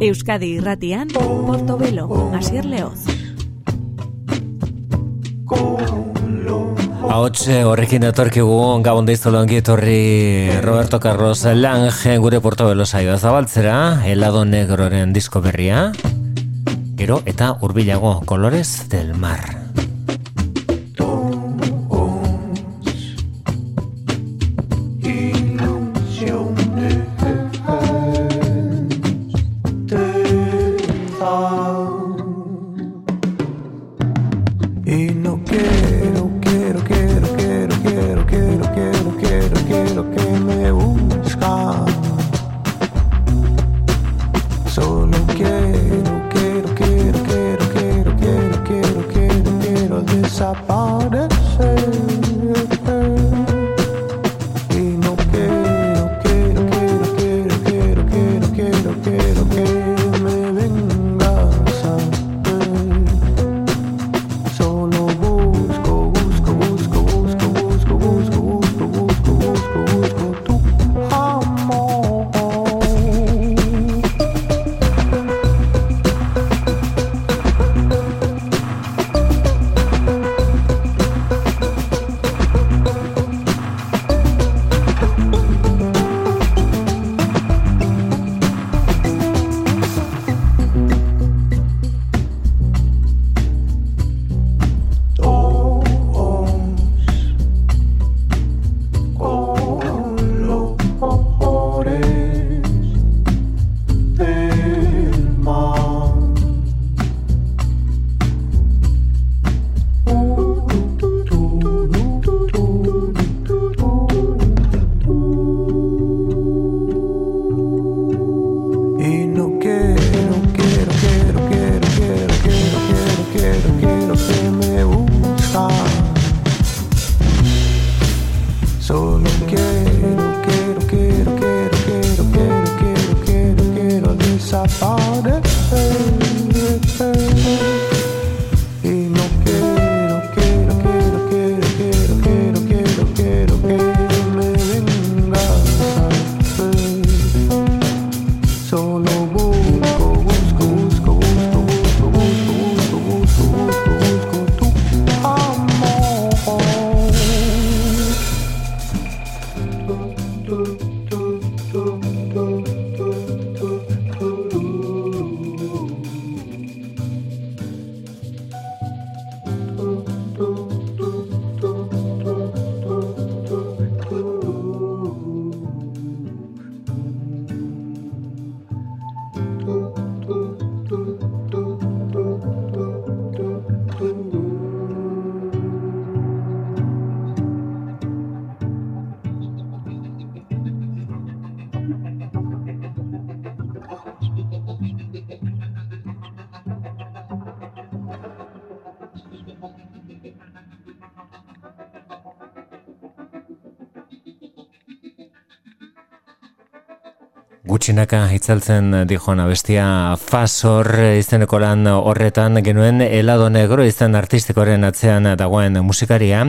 Euskadi irratian, Portobelo, Asier Leoz. Ahotxe horrekin etorkigu gabon deiztolo etorri Roberto Carlos Lange gure Portobelo saioa zabaltzera, helado negroren disko berria, gero eta hurbilago kolores del mar. Gutxinaka hitzaltzen dijoan abestia Fasor izeneko lan horretan genuen helado negro izan artistikoren atzean dagoen musikaria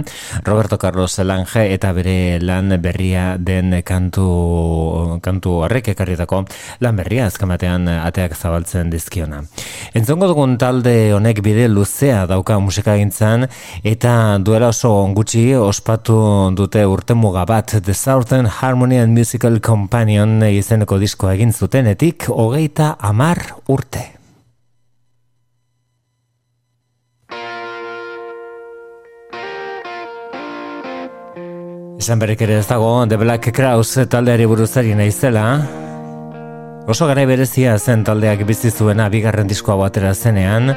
Roberto Carlos Lange eta bere lan berria den kantu kantu horrek ekarritako lan berria azkamatean ateak zabaltzen dizkiona. Entzongo dugun talde honek bide luzea dauka musika gintzan eta duela oso gutxi ospatu dute urte muga bat The Southern Harmony and Musical Companion izeneko disko egin zutenetik hogeita amar urte. Esan berek ere ez dago, The Black Crowes taldeari buruzari naizela. Oso gara berezia zen taldeak bizi zuena bigarren diskoa batera zenean.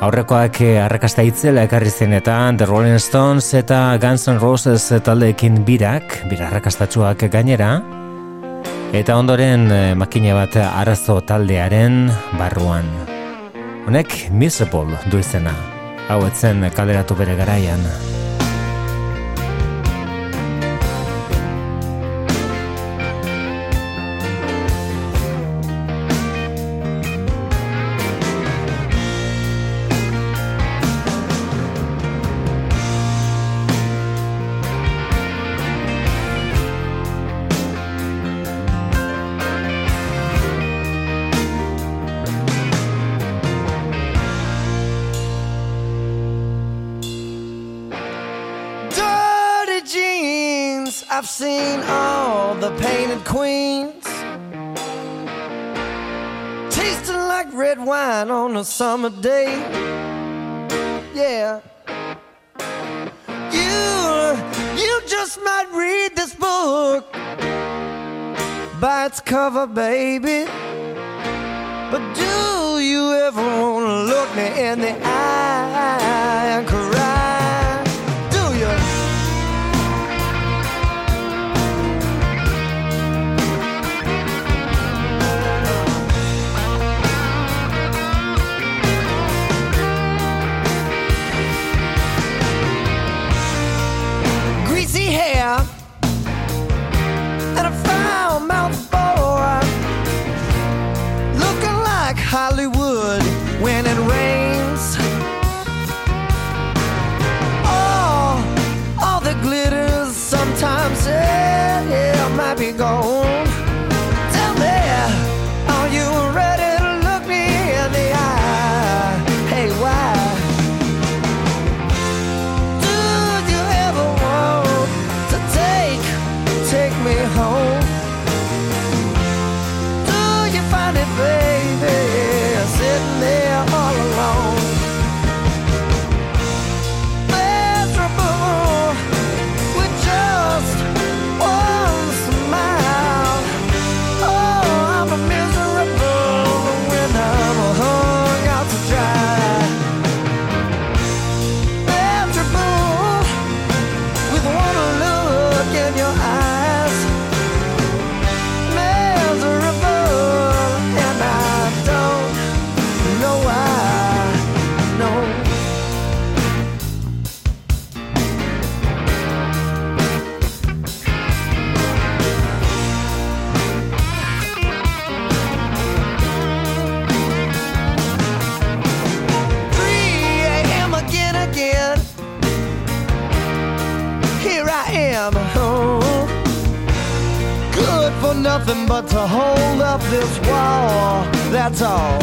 Aurrekoak arrakasta itzela ekarri zen eta The Rolling Stones eta Guns N' Roses taldeekin birak, bira arrakastatxuak gainera. Eta ondoren eh, makina bat arazo taldearen barruan. Honek miserable du izena. Hau etzen kaleratu bere garaian. On a summer day. Yeah. You, you just might read this book by its cover, baby. But do you ever want to look me in the eye and cry? Tell me, are you ready to look me in the eye? Hey, why? Do you ever want to take take me home? Do you find it, nothing but to hold up this wall. That's all.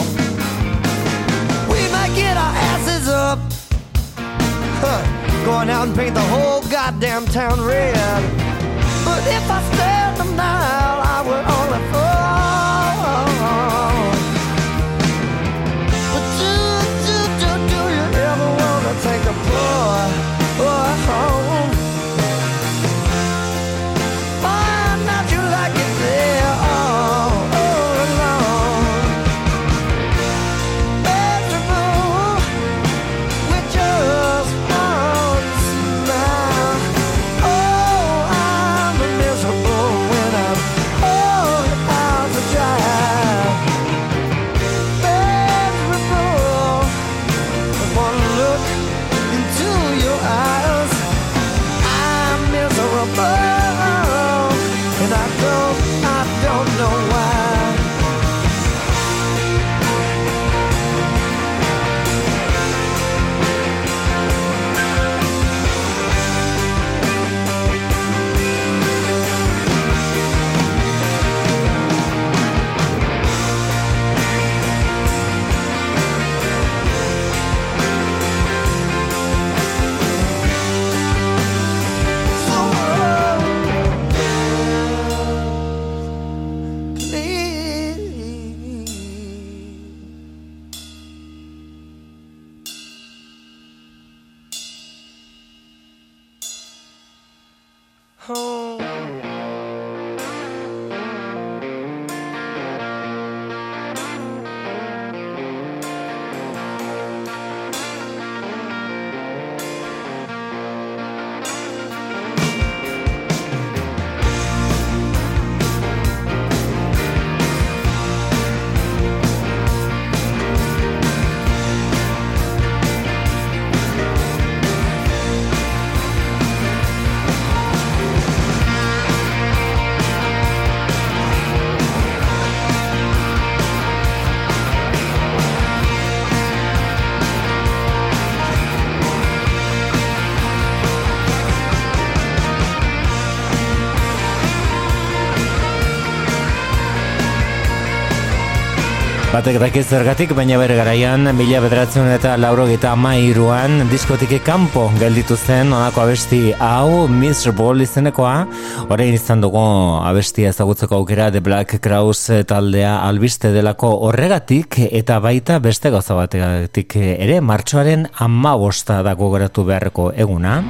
We might get our asses up, huh, going out and paint the whole goddamn town red. But if I stand a mile, I would only fall. Batek dakiz zergatik, baina bere garaian, mila bederatzen eta lauro gita amairuan, diskotik kanpo gelditu zen, onako abesti hau, Miserable izenekoa, orain izan dugu abestia ezagutzeko aukera, The Black Crowes taldea albiste delako horregatik, eta baita beste gauza bategatik ere, martxoaren amabosta dago geratu beharreko eguna.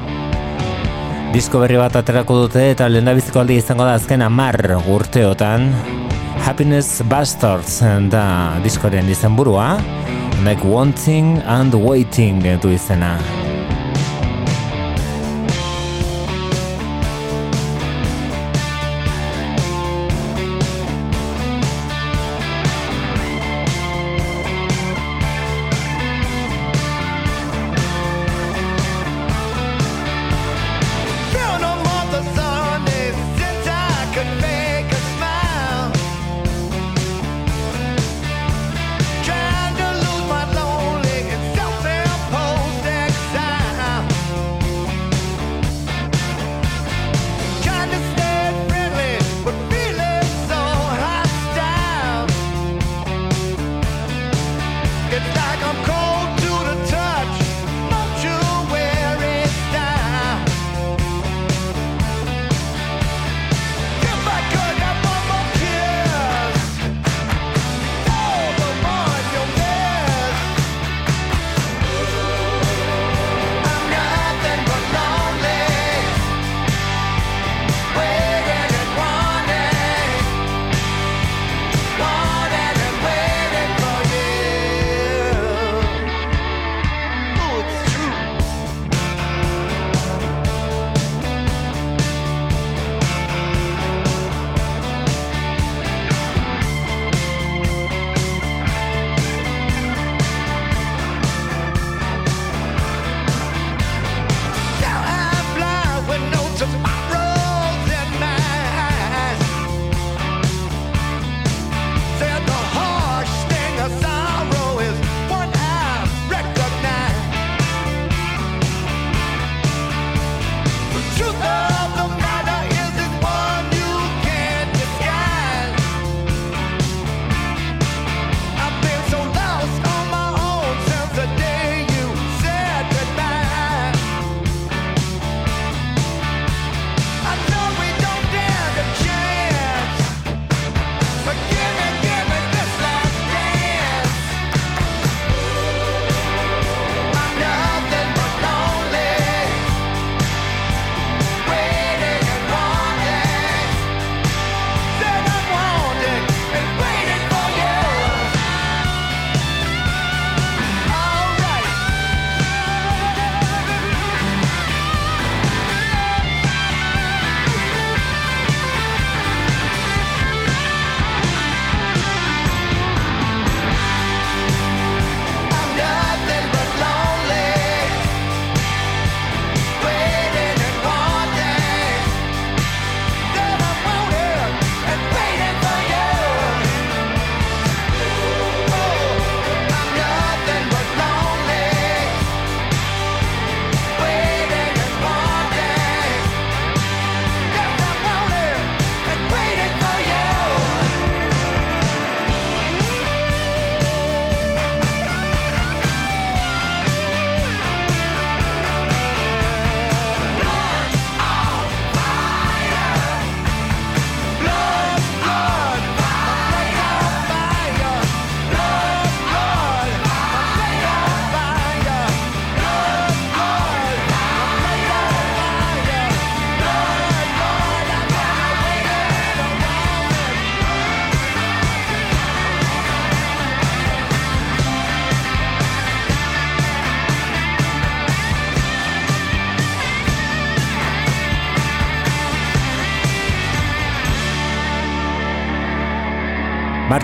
Disko berri bat aterako dute eta lehen aldi izango da azken amar urteotan, Happiness Bastards da diskoren izenburua, Make Wanting and Waiting du izena.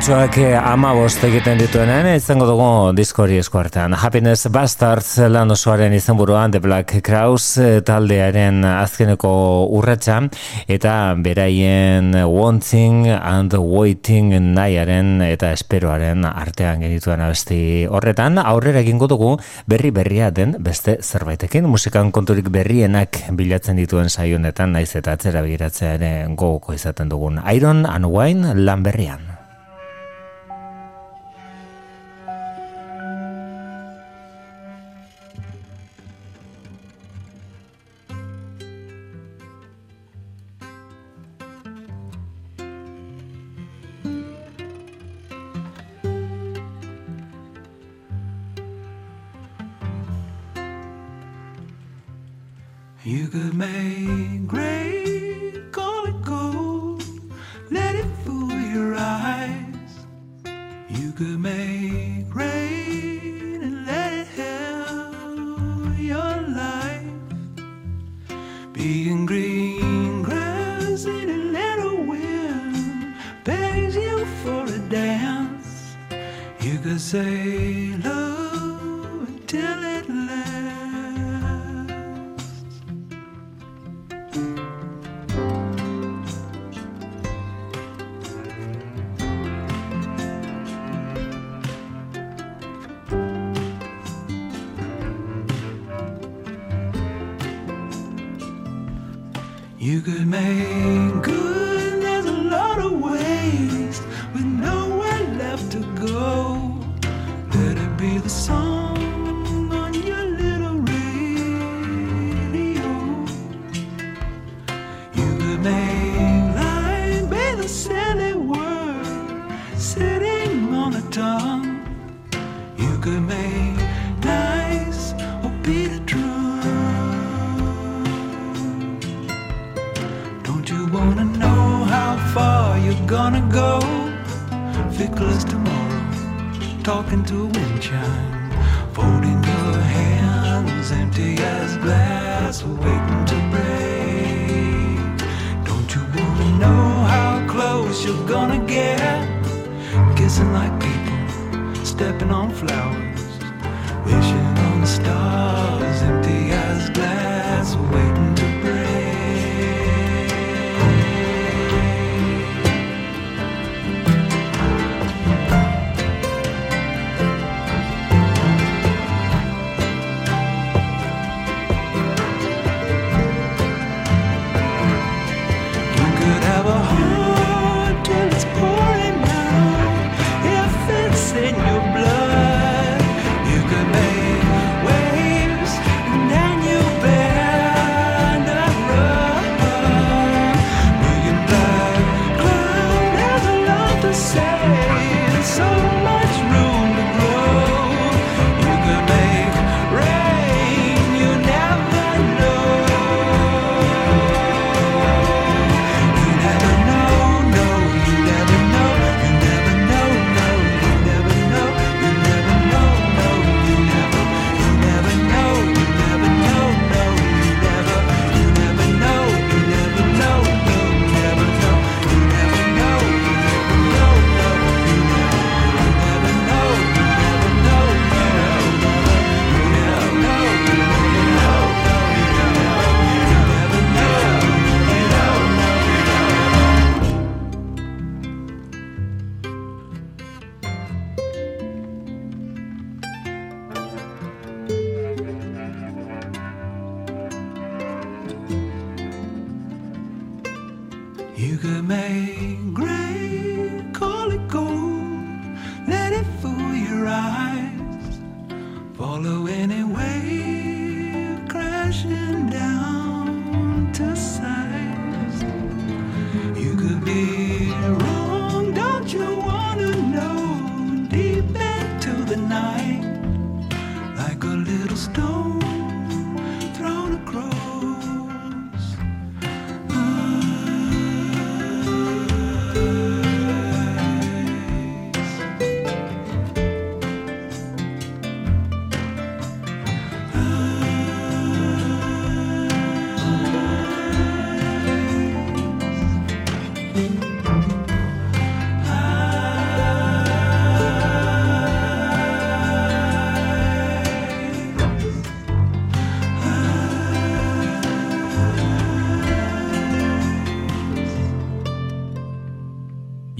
Martxoak eh, ama egiten dituenen, izango dugu diskori eskuartean. Happiness Bastards lan osoaren izan buruan, The Black Crows eh, taldearen azkeneko urratxa, eta beraien Wanting and Waiting nahiaren eta esperoaren artean genituen abesti horretan, aurrera egingo dugu berri berria den beste zerbaitekin, musikan konturik berrienak bilatzen dituen saionetan, naiz eta atzera begiratzea gogoko izaten dugun. Iron and Wine lan berrian. You could make great, call it gold, let it fool your eyes. You could make rain and let it help your life. Being green grass in a little wind begs you for a dance. You could say You could make good, there's a lot of ways with nowhere left to go. Let it be the song gonna go? Fickle as tomorrow, talking to a wind chime, folding your hands, empty as glass, waiting to break. Don't you wanna know how close you're gonna get? Kissing like people, stepping on flowers, wishing on stars, empty as glass,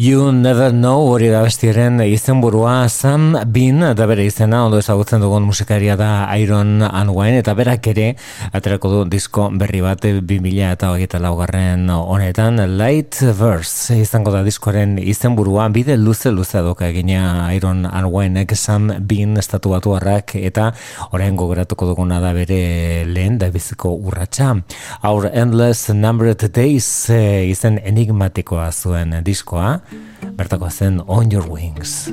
You Never Know hori da bestiaren izenburua. Sam Bean da bere izena ondo ezagutzen dugun musikaria da Iron Unwind eta berak ere aterako du disko berri bat 2000 eta hogeita laugarren honetan. Light Verse izango da diskoaren izenburua. Bide luze luze doka egina Iron Unwindek Sam Bean estatu batu harrak eta orain gogoratuko duguna da bere lehen da biziko urratxa Our Endless Numbered Days eh, izen enigmatikoa zuen diskoa bertako zen On Your Wings.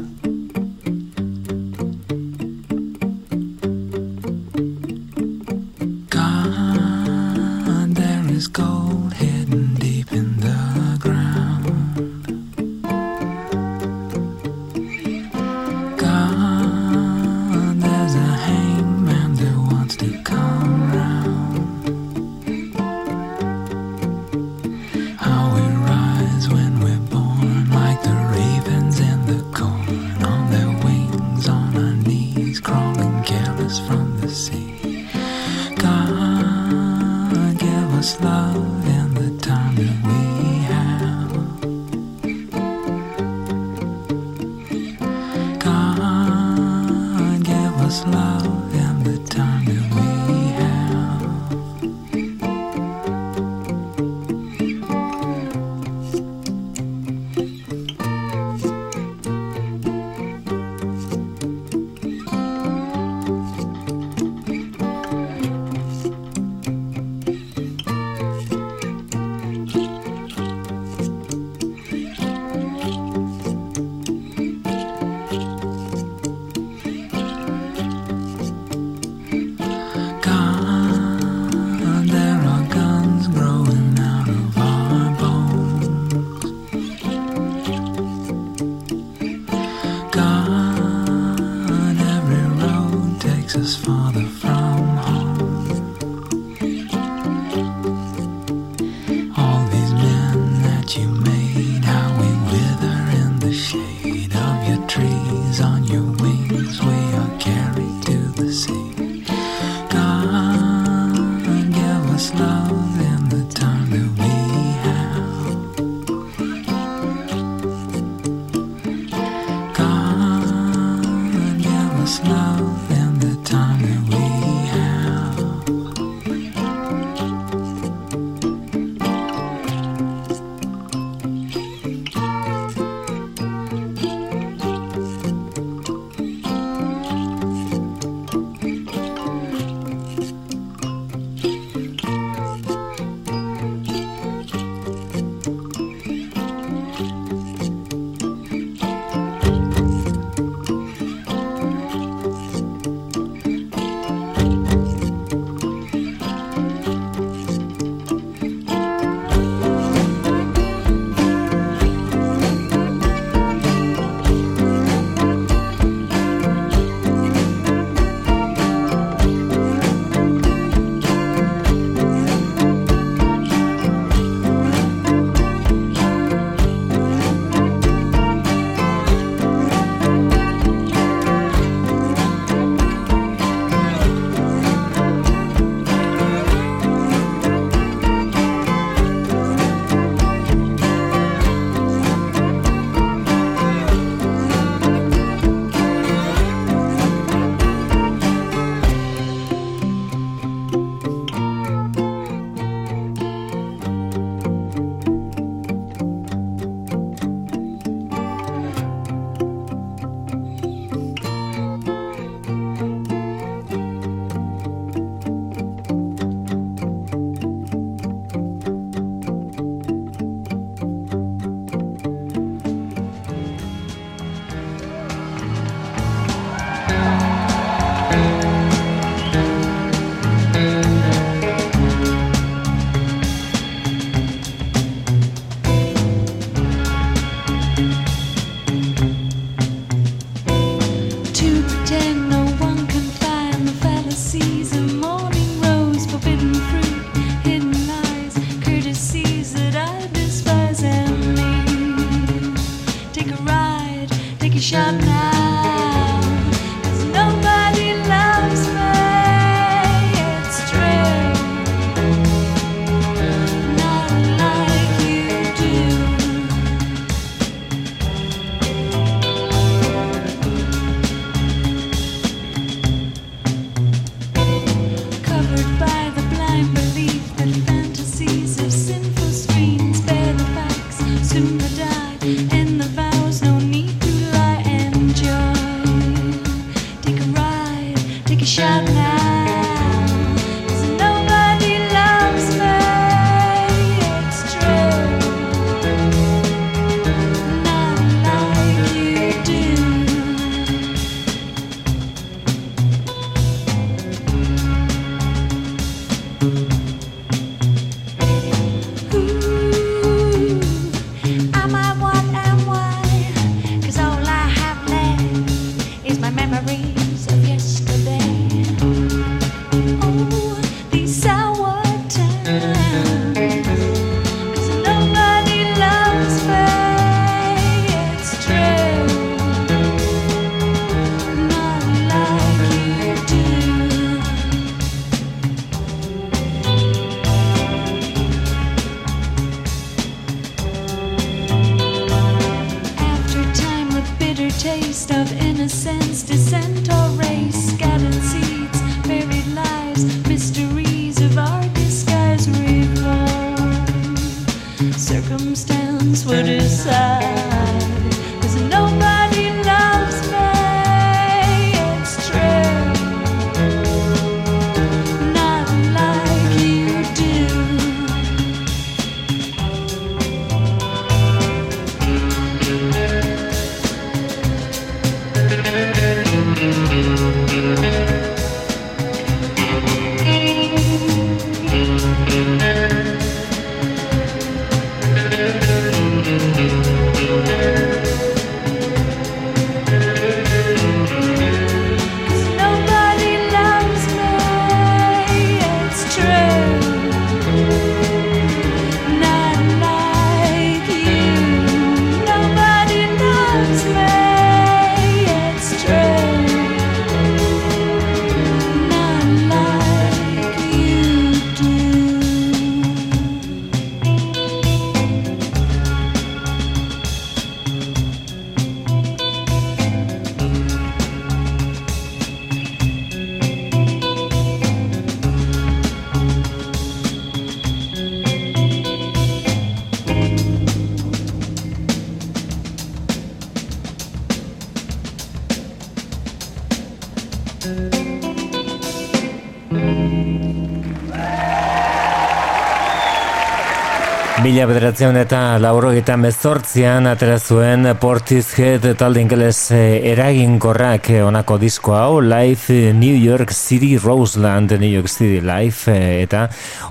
Mila bederatzen eta laurogeita mezortzian atera zuen Portishead talde ingeles eh, eraginkorrak eh, honako disko hau Live New York City Roseland New York City Live eh, eta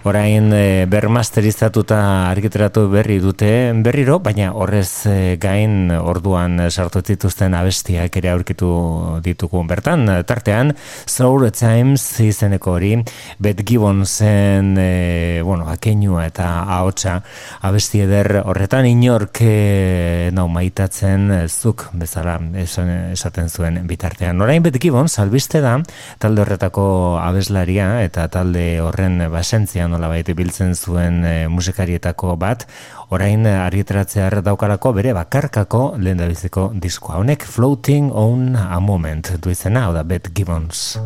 orain eh, bermasterizatuta argiteratu berri dute berriro, baina horrez eh, gain orduan eh, sartu dituzten abestiak ere aurkitu ditugu bertan, tartean Soul Times izeneko hori Bet Gibbonsen eh, bueno, akeinua eta ahotsa abesti eder horretan inork eh, nau maitatzen eh, zuk bezala esan, esaten zuen bitartean. Orain Bet Gibbons albiste da talde horretako abeslaria eta talde horren basentzia nolabait biltzen zuen eh, musikarietako bat orain argitratzear daukalako bere bakarkako lehendabiziko diskoa. Honek Floating on a Moment du izena, hau da Bet Gibbons.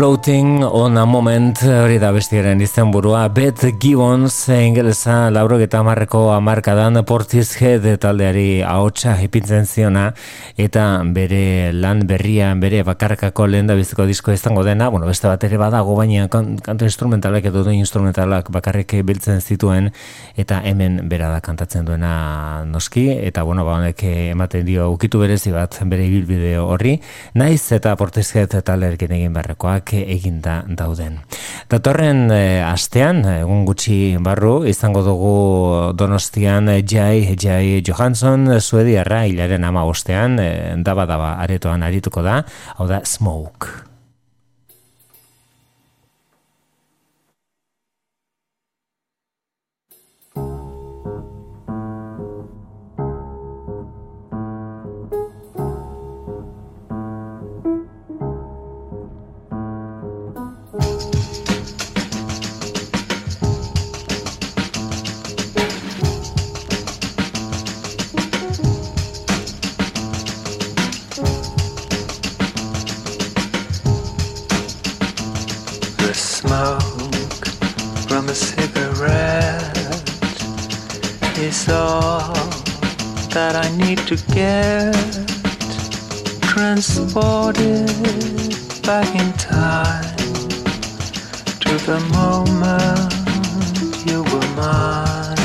Floating on a Moment hori da bestiaren izenburua. Beth Gibbons ingelesa lauro eta marreko amarkadan Portishead taldeari ahotsa ipintzen ziona eta bere lan berria bere bakarkako lehen da biziko disko izango dena bueno, beste bat ere badago baina kan, kanto instrumentalak edo du instrumentalak bakarrik biltzen zituen eta hemen bera da kantatzen duena noski eta bueno, ba honek ematen dio ukitu berezi bat bere ibilbide horri naiz eta Portishead taldearekin egin beharrekoak eginda dauden. Datorren e, astean, egun gutxi barru, izango dugu Donostian Jai, Jai Johansson, Suediarra, hilaren ama ostean, e, daba daba aretoan arituko da, hau da Smoke. To get transported back in time to the moment you were mine.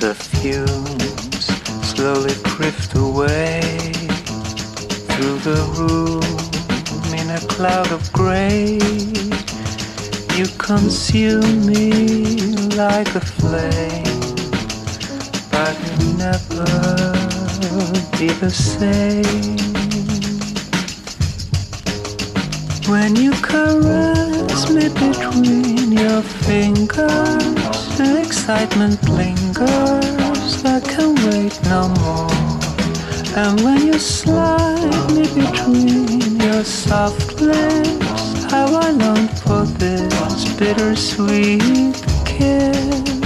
The fumes slowly drift away through the room in a cloud of gray. You consume me like a flame, but you'll never be the same. When you caress me between your fingers, the excitement lingers. I can wait no more. And when you slide me between your soft lips, how I long for this bittersweet kiss.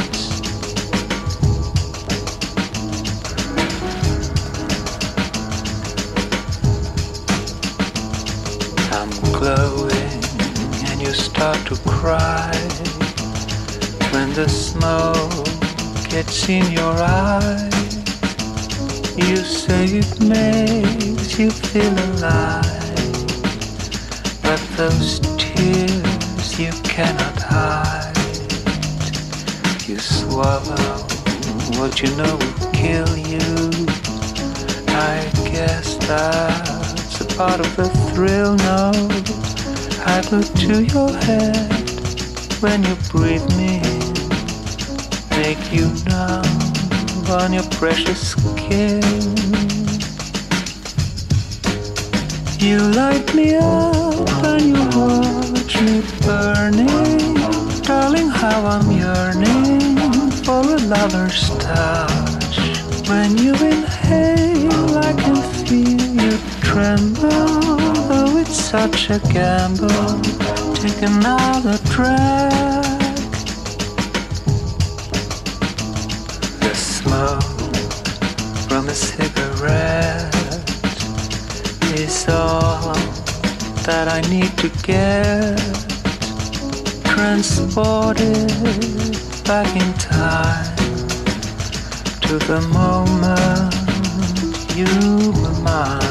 The smoke gets in your eyes. You say it makes you feel alive, but those tears you cannot hide. You swallow what you know will kill you. I guess that's a part of the thrill. No, I go to your head when you breathe me you numb on your precious skin. You light me up and you watch me burning, darling. How I'm yearning for a lover's touch. When you inhale, I can feel you tremble. Though it's such a gamble, take another drag. That I need to get transported back in time to the moment you were mine.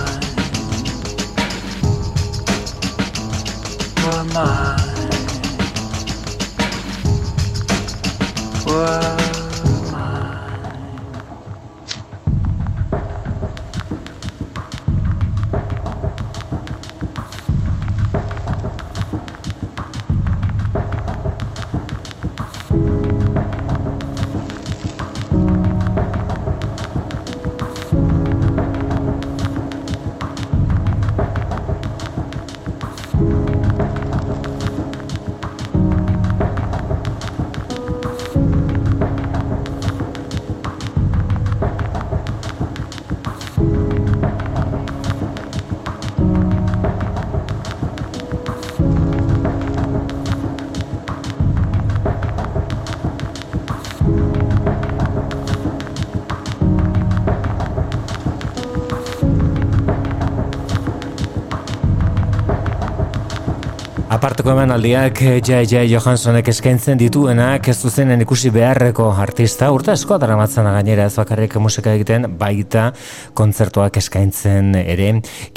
Aparteko emanaldiak J.J. Johanssonek eskaintzen dituenak ez zuzenen ikusi beharreko artista, urte asko daramatzen gainera ez bakarrik musika egiten baita kontzertuak eskaintzen ere.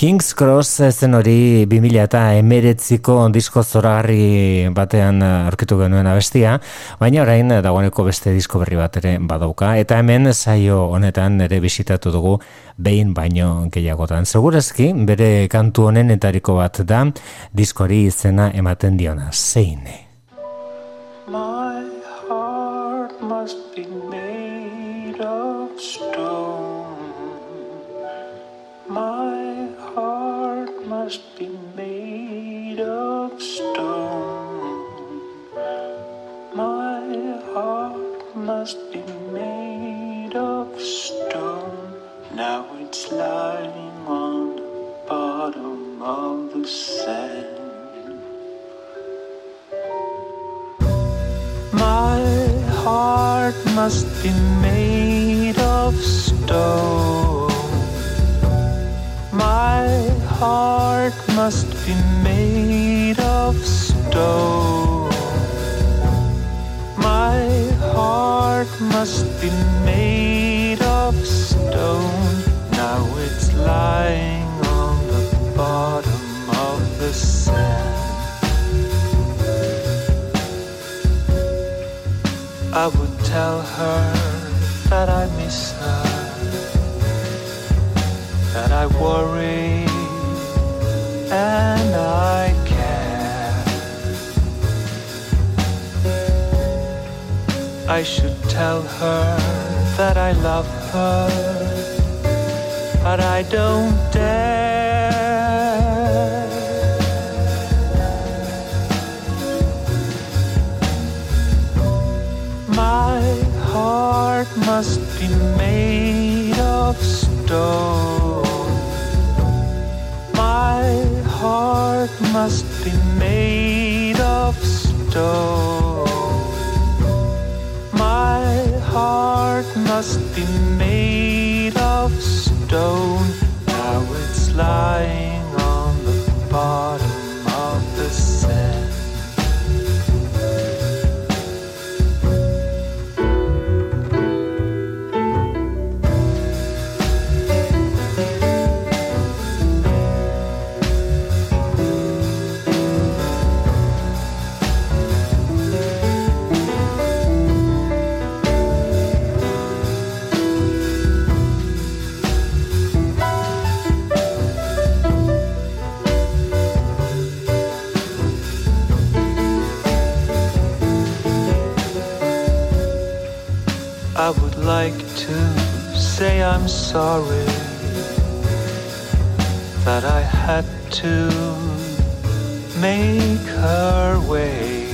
King's Cross zen hori 2000 eta emeretziko disko zoragarri batean aurkitu genuen abestia, baina orain dagoeneko beste disko berri bat ere badauka, eta hemen saio honetan ere bisitatu dugu behin baino gehiagotan. Segurazki, bere kantu honenetariko bat da, diskori izena ematen diona, zein. My heart must be made of stone. My heart must be made of stone. My heart must be made of stone. Now it's lying on the bottom of the sand. My heart must be made of stone. My heart must be made of stone. My heart must be made of stone. Now it's lying on the bottom of the sand. I would tell her that I miss her, that I worry and I care. I should tell her that I love her, but I don't dare. Must be made of stone. My heart must be made of stone. My heart must be made of stone. Now it's lying on the bottom I'm sorry that I had to make her wait.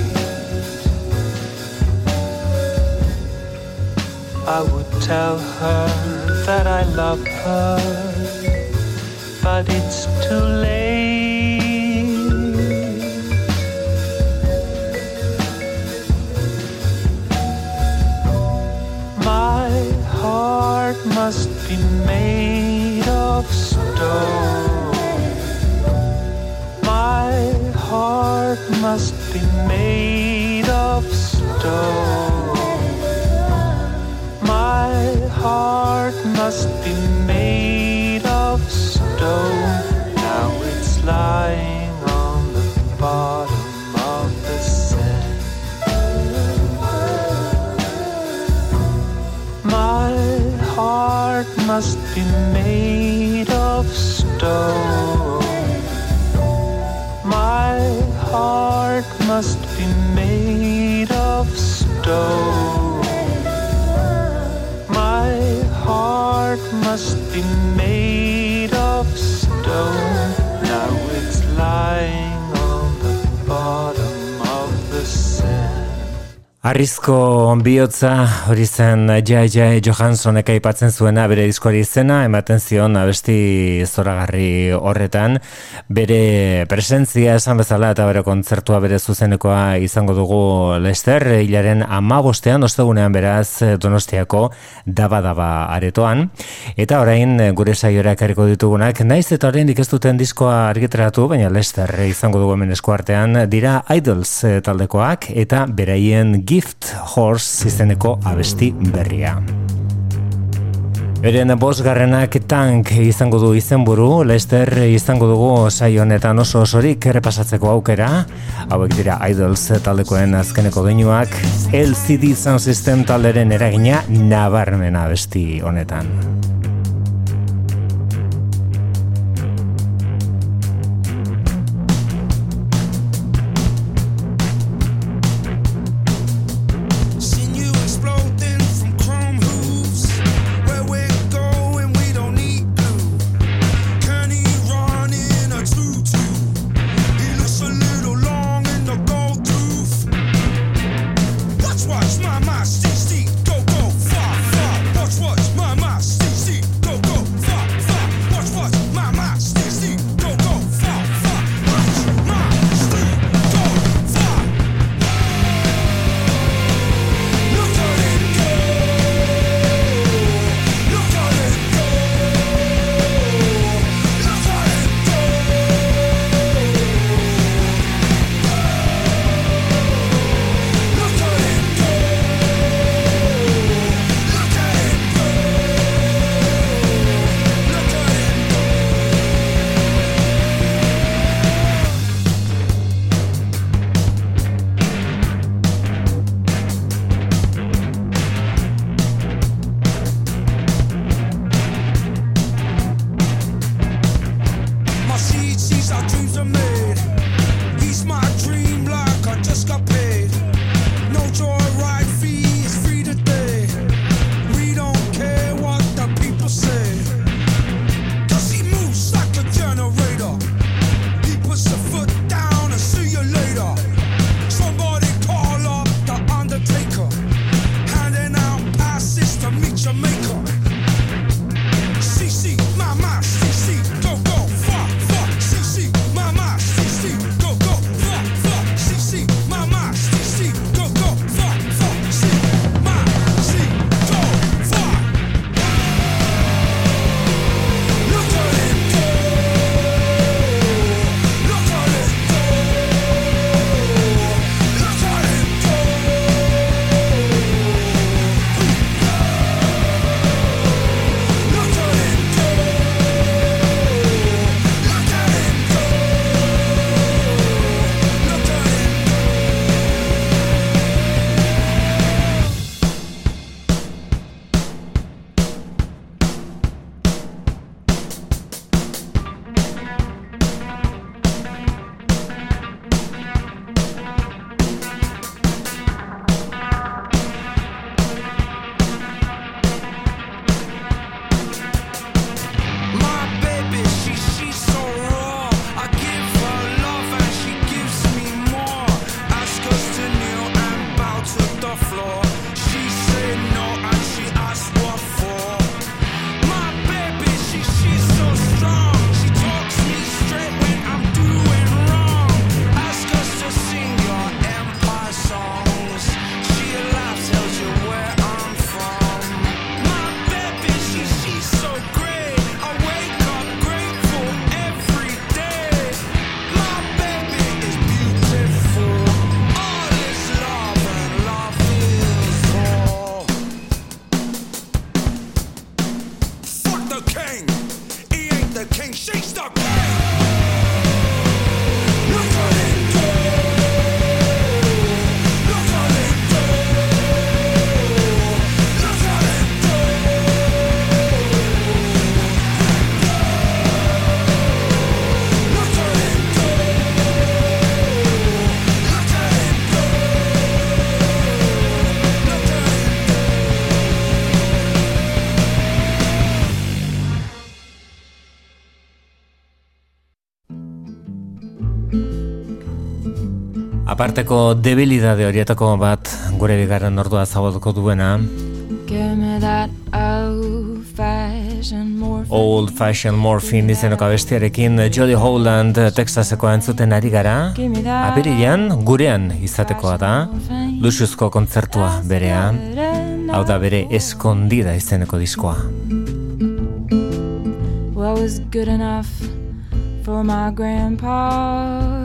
I would tell her that I love her, but it's too late. My heart must be made of stone. My heart must be made of stone. My heart must be made of stone. Be made of stone. My heart must be made of stone. Harrizko bihotza hori zen Jai Jai Johanssonek aipatzen zuena bere diskoari izena ematen zion abesti zoragarri horretan. Bere presentzia esan bezala eta bere kontzertua bere zuzenekoa izango dugu Lester hilaren amabostean ostegunean beraz Donostiako daba daba aretoan. Eta orain gure saiora ekarriko ditugunak naiz eta oraindik ez duten diskoa argitratu baina Lester izango dugu hemen eskuartean dira Idols taldekoak eta beraien gift Swift Horse izeneko abesti berria. Euren bosgarrenak tank izango du izenburu, Lester izango dugu saionetan oso osorik errepasatzeko aukera, hauek dira Idols taldekoen azkeneko doinuak, LCD Sound System talderen eragina nabarmena besti honetan. aparteko debilidade horietako bat gure bigarren ordua zabalduko duena. Old Fashioned Morphine izeneko abestiarekin Jody Holland Texaseko entzuten ari gara. Aberilean gurean izatekoa da. Luxuzko kontzertua berea. Hau da bere eskondida izeneko diskoa. Well, was good enough for my grandpa.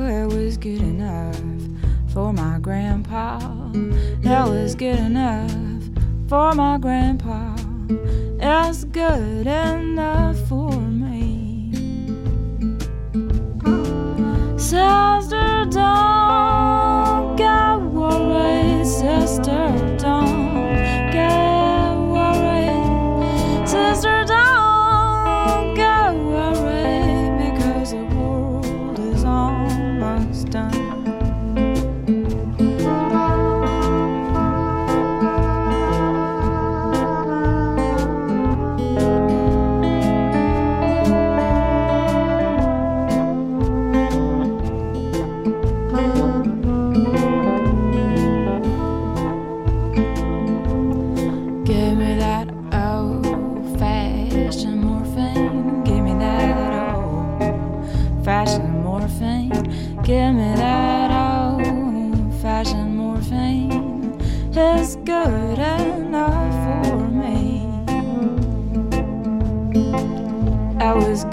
It was good enough. For my grandpa. That was good enough for my grandpa. It's good enough for me. Sister, don't get worried. Sister, don't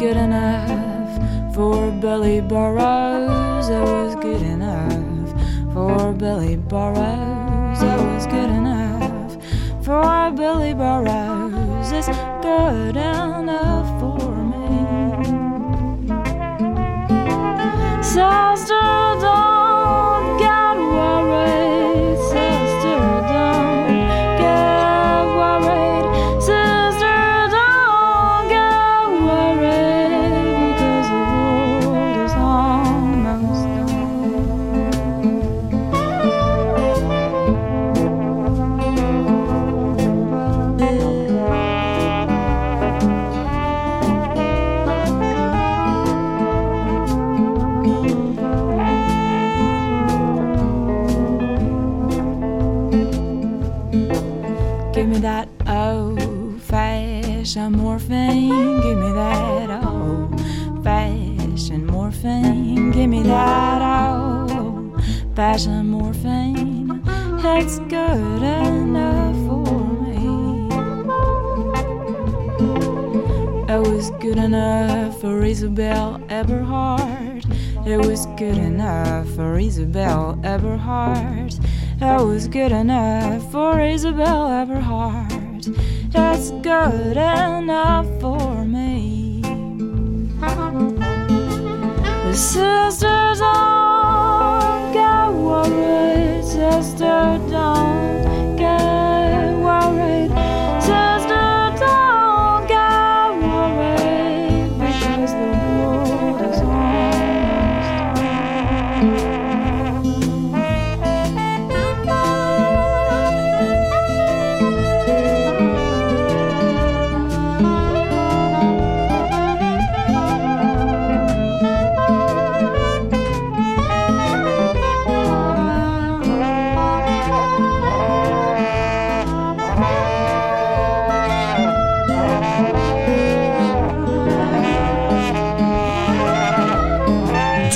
good enough for Billy Burroughs. That was good enough for Billy Burroughs. That was good enough for Billy Burroughs. It's good enough for me. Sister, old fashioned morphine. It's good enough for me. It was good enough for Isabelle Eberhardt. It was good enough for Isabelle Eberhardt. It was good enough for Isabelle Eberhardt. It's good enough for me. The sisters don't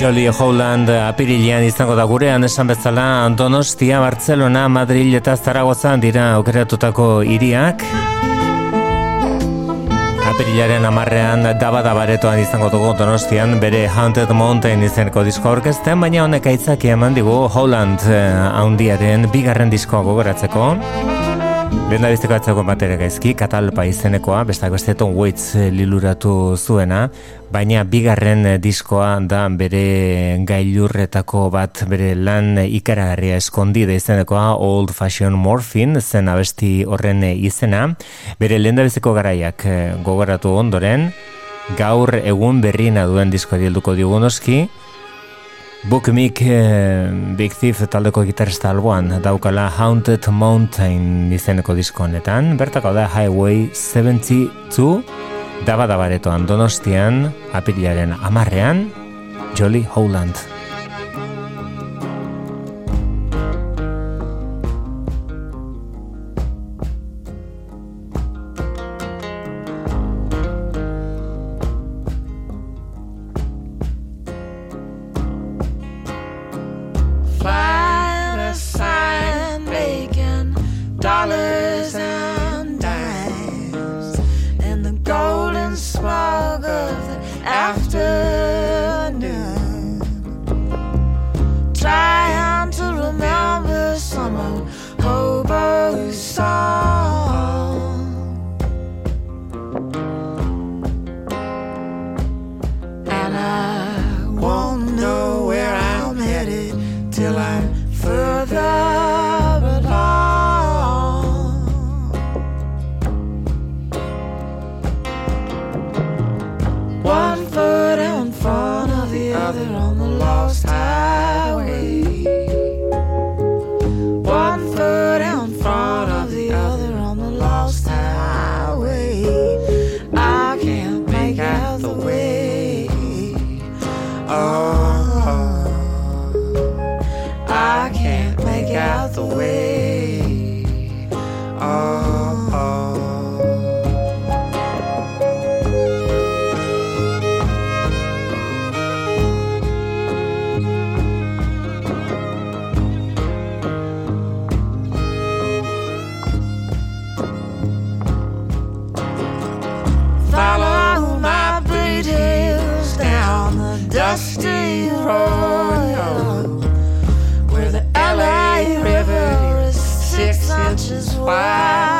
Jolly Holland apirilean izango da gurean esan bezala Donostia, Barcelona, Madrid eta Zaragoza dira aukeratutako hiriak. Apirilaren amarrean daba dabaretoan izango dugu Donostian bere Haunted Mountain izeneko disko orkesten, baina honek aitzaki eman digu Holland eh, haundiaren bigarren diskoa gogoratzeko. Lehen da bizteko atzeko batera gaizki, Katalpa izenekoa, bestak beste Tom Waits eh, liluratu zuena, baina bigarren eh, diskoa da bere gailurretako bat, bere lan ikaragarria eskondide izenekoa, Old Fashion Morphine, zen abesti horren eh, izena, bere lehen da bizteko garaiak eh, gogoratu ondoren, gaur egun berriena duen diskoa helduko digu noski, Book eh, Big Thief taldeko gitarista alboan daukala Haunted Mountain izeneko disko honetan. Bertako da Highway 72 daba dabaretoan donostian apirilaren amarrean Jolly Howland. Dusty road where the LA River is six inches wide.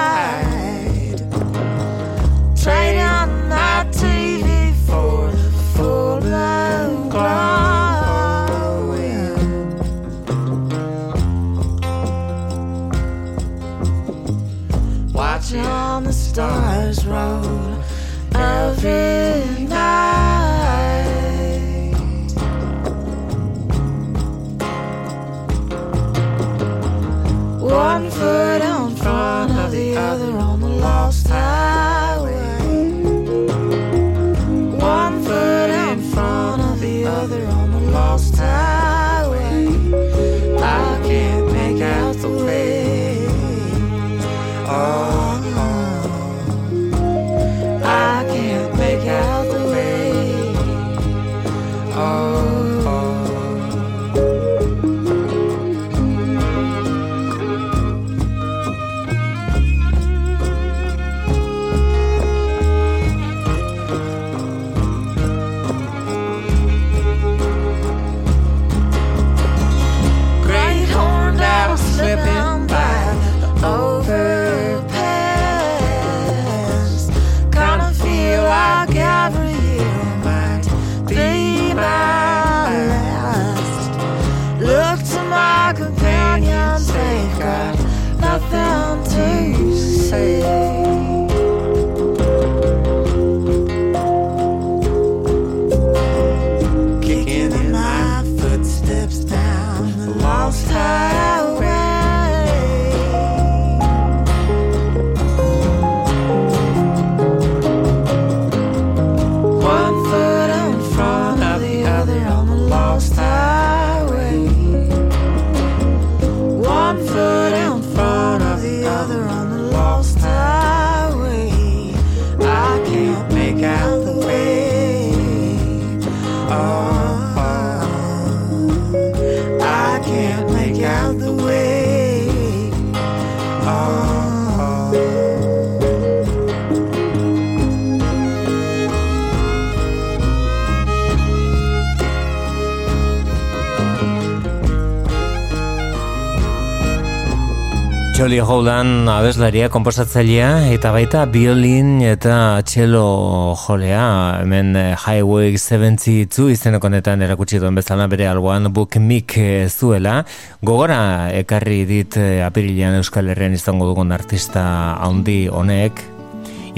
Jolly Howland abeslaria, komposatzailea, eta baita biolin eta txelo jolea, hemen eh, Highway 72 izeneko honetan erakutsi duen bezala bere alboan Book Mick eh, zuela, gogora ekarri dit eh, apirilean Euskal Herrian izango dugun artista handi honek,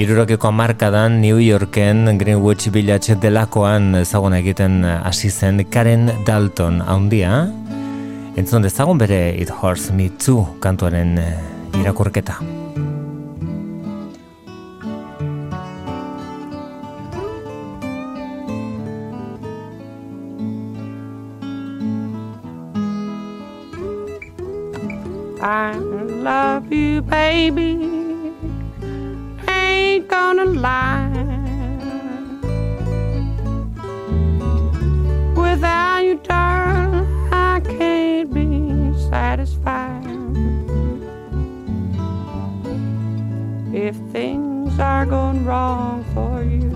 Irurokeko amarkadan New Yorken Greenwich Village delakoan ezaguna egiten hasi zen Karen Dalton handia, entzun dezagun bere It Hurts Me Too kantuaren eh, irakurketa. I love you, baby. Ain't gonna lie. Wrong for you,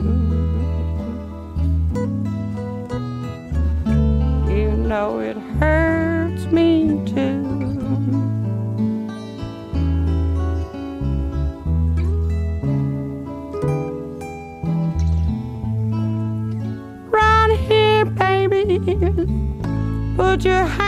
you know it hurts me too. Right here, baby. Put your hand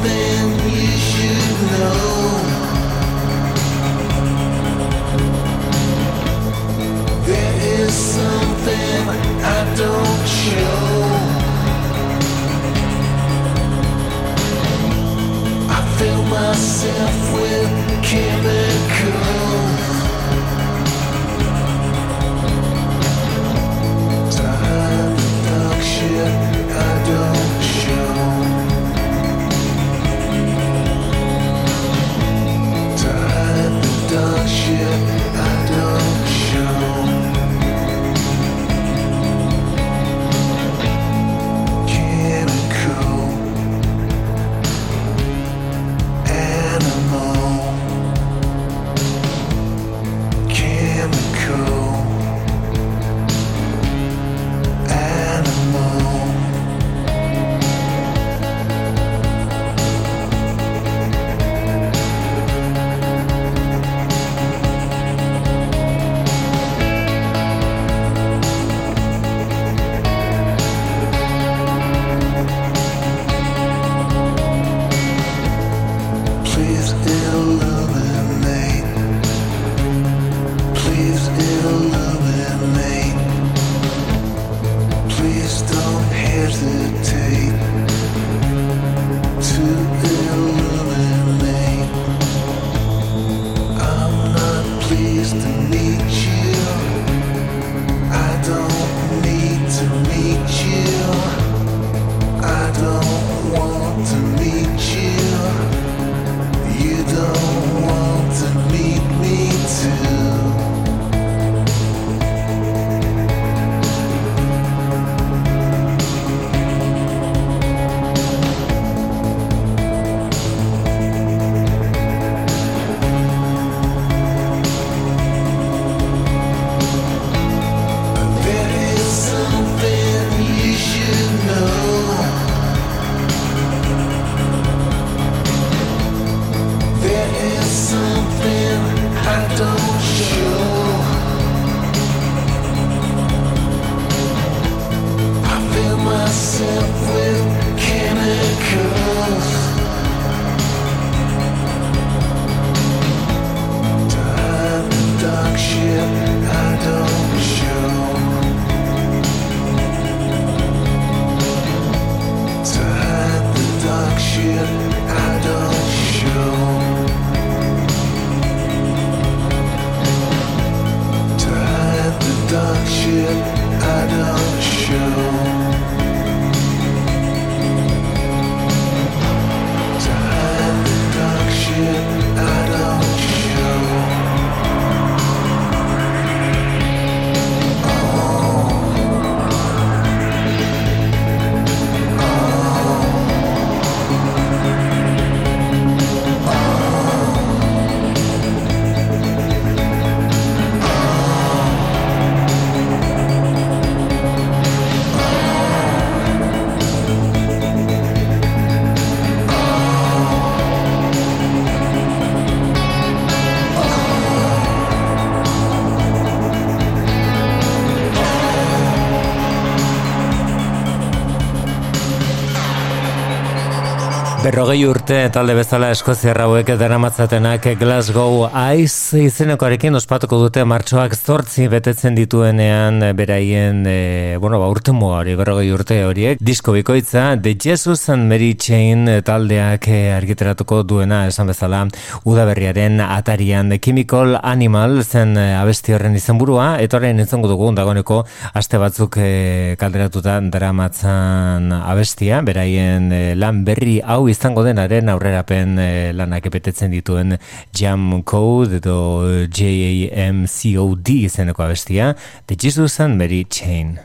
myself Berrogei urte talde bezala Eskoziarra hauek daramatzatenak Glasgow Ice izenekoarekin ospatuko dute martxoak zortzi betetzen dituenean beraien, e, bueno, ba, urte hori, berrogei urte horiek. Disko bikoitza, The Jesus and Mary Chain taldeak e, argiteratuko duena esan bezala udaberriaren atarian Chemical Animal zen e, abesti horren izenburua, eta horrein izango dugu dagoeneko aste batzuk e, kalderatuta daramatzan abestia, beraien e, lan berri hau izango denaren aurrerapen eh, lanak epetetzen dituen Jam Code edo JAMCOD izeneko abestia, The Jesus and Mary Chain.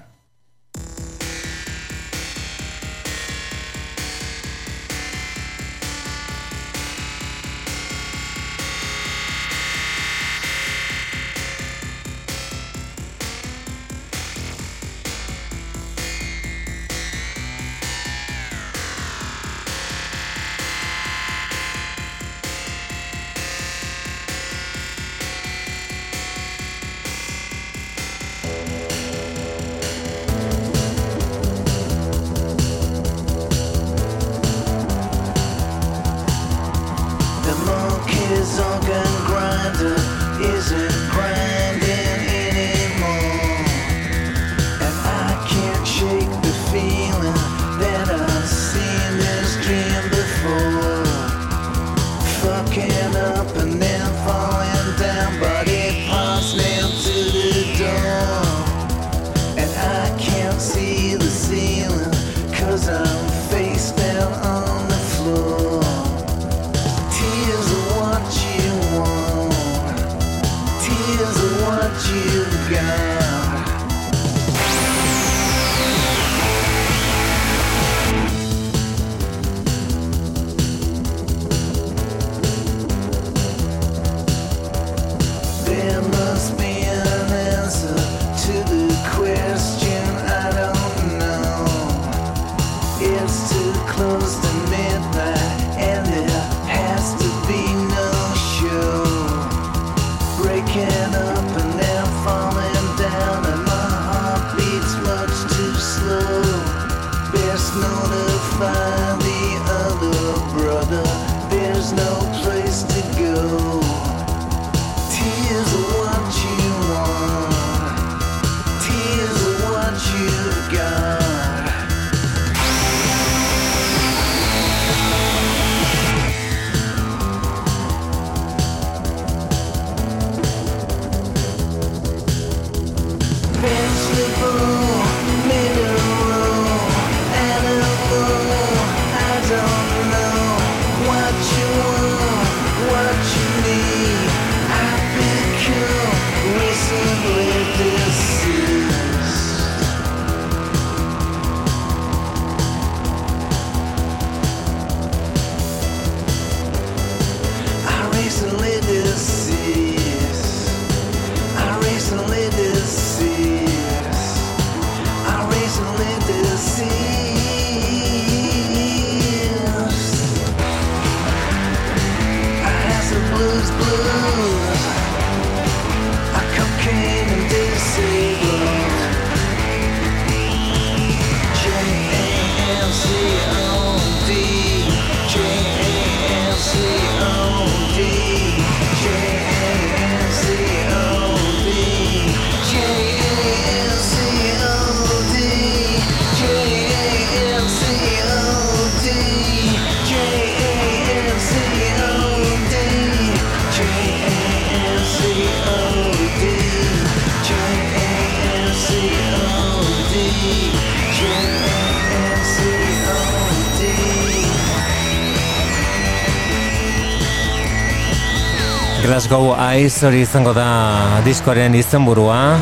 Ice hori izango da diskoaren izenburua.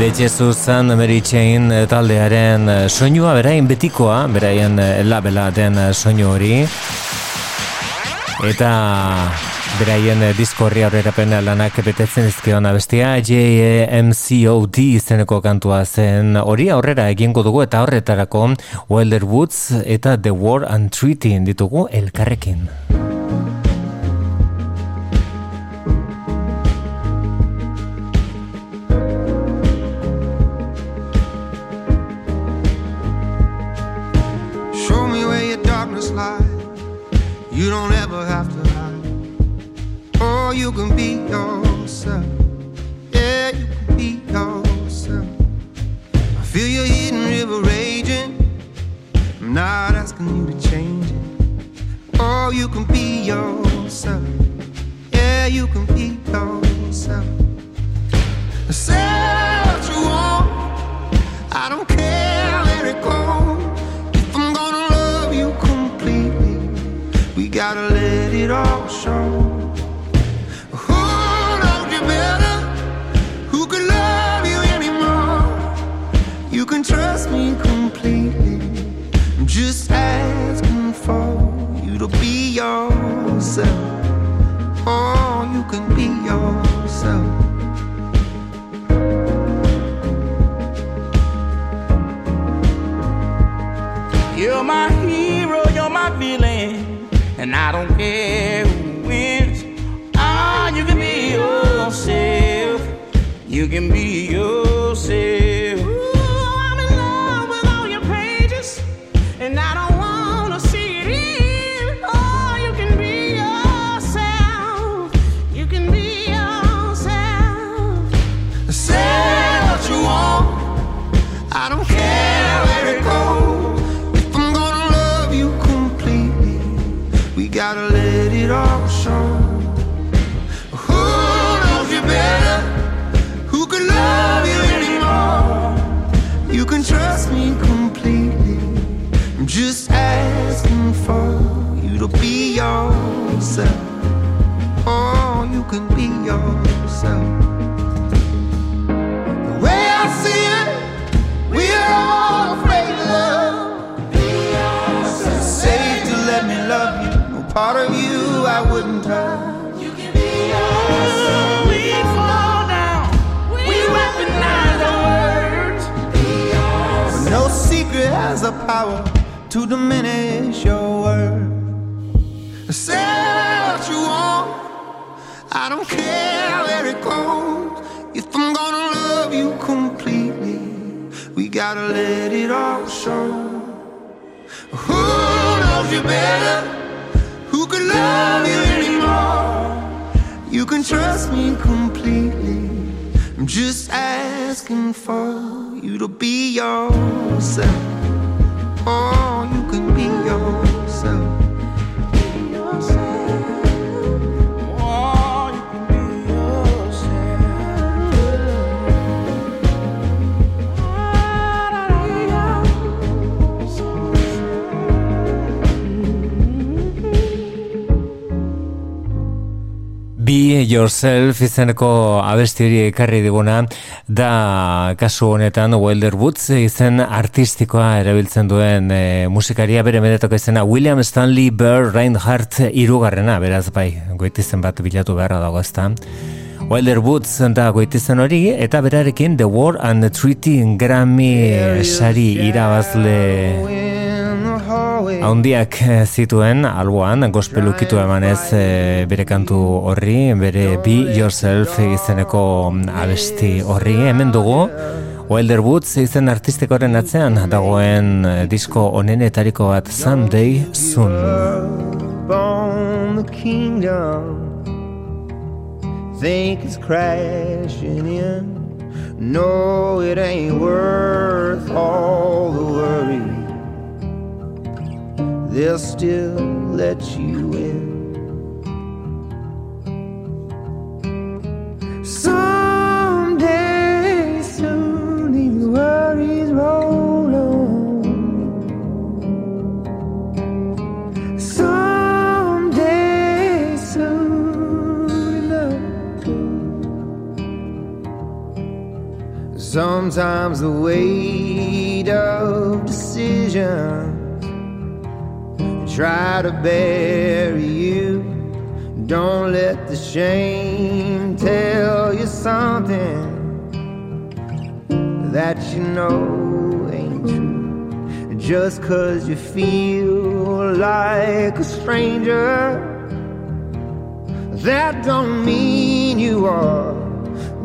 De Jesus and Mary Chain eh, taldearen eh, soinua beraien betikoa, beraien eh, labela den soinu hori. Eta beraien disko horri aurrerapen lanak betetzen izkion abestia JMCOD izeneko kantua zen hori aurrera egingo dugu eta horretarako Wilder Woods eta The War and Treaty ditugu elkarrekin. You don't ever have to hide. Oh, you can be yourself. Yeah, you can be yourself. I feel your hidden river raging. I'm not asking you to change it. Oh, you can be yourself. Yeah, you can be yourself. Say what you want. I don't care where it goes. Gotta let it all show. Who knows you better? Who could love you anymore? You can trust me completely. I'm just asking for you to be yourself. Oh, you can be yourself. You're my hero, you're my villain, and I don't care who wins. Ah, you can be yourself. You can be yourself. Part of you I wouldn't touch. We fall down. We weaponize our words. But no secret has the power to diminish your worth. Say what you want. I don't care where it goes. If I'm gonna love you completely, we gotta let it all show. Who knows you better? Who could love you anymore? You can trust me completely. I'm just asking for you to be yourself. Oh, you can be yourself. Oh, Be Yourself izeneko abesti hori ekarri diguna da kasu honetan Wilder Woods izen artistikoa erabiltzen duen e, musikaria. Bere medetoko izena William Stanley Burr Reinhardt irugarrena beraz bai goitizen bat bilatu beharra dago ezta? Wilder Woods da goitizen hori eta berarekin The War and the Treaty Grammy sari irabazle Haundiak zituen alboan, gospel ukitu emanez e, bere kantu horri, bere Be Yourself izeneko abesti horri, hemen dugu, Wilder Woods izen artistikoren atzean dagoen e, disko onenetariko bat Someday Soon. on the kingdom. Think it's crashing in. No, it ain't worth all the worry. They'll still let you in. Someday soon these worries roll on. Someday soon enough. Sometimes the weight of decision try to bury you. Don't let the shame tell you something that you know ain't true. Just cause you feel like a stranger, that don't mean you are.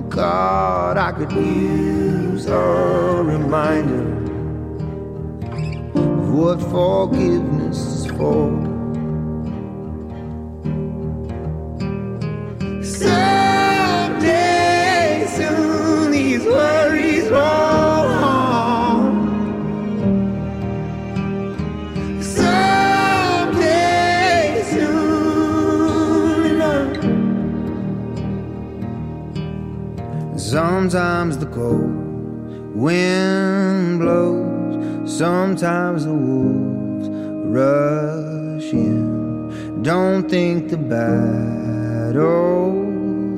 God, I could use a reminder of what forgiveness before. Someday soon these worries roll on. Someday soon enough. Sometimes the cold wind blows, sometimes the wolf rush in. Don't think the battle's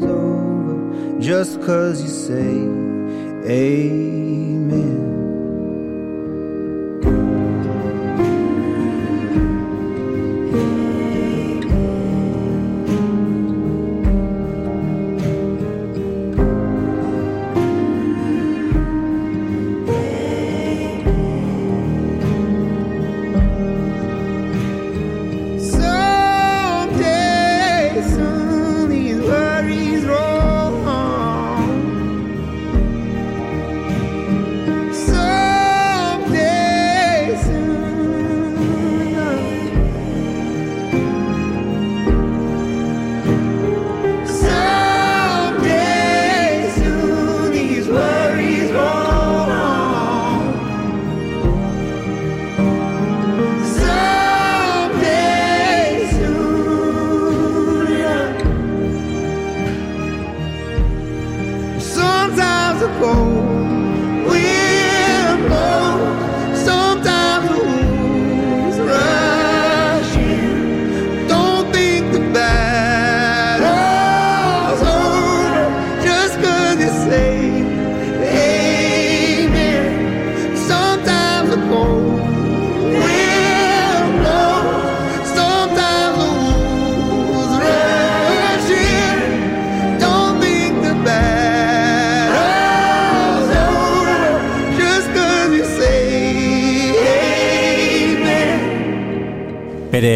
over just cause you say amen.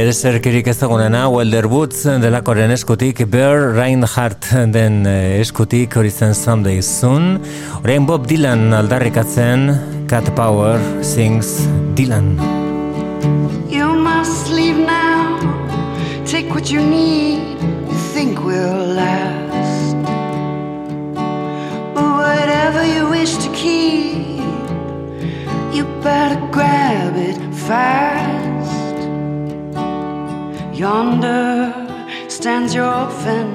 Bere ereserkirik ez dagoenena, Welder Woods delakoren eskutik, Bear Reinhardt den eh, eskutik, hori zen Someday Soon. Orain Bob Dylan aldarrikatzen, Cat Power sings Dylan. You must leave now. Take what you need, you think will last. But whatever you wish to keep, you better grab it fast. Yonder stands your orphan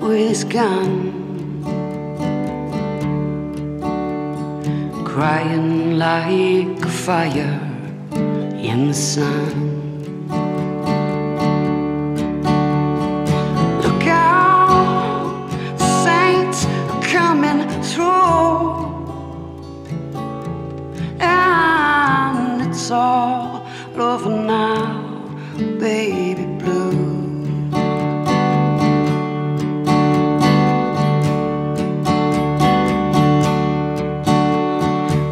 with his gun, crying like a fire in the sun. Look out, the saints are coming through, and it's all over now, baby blue.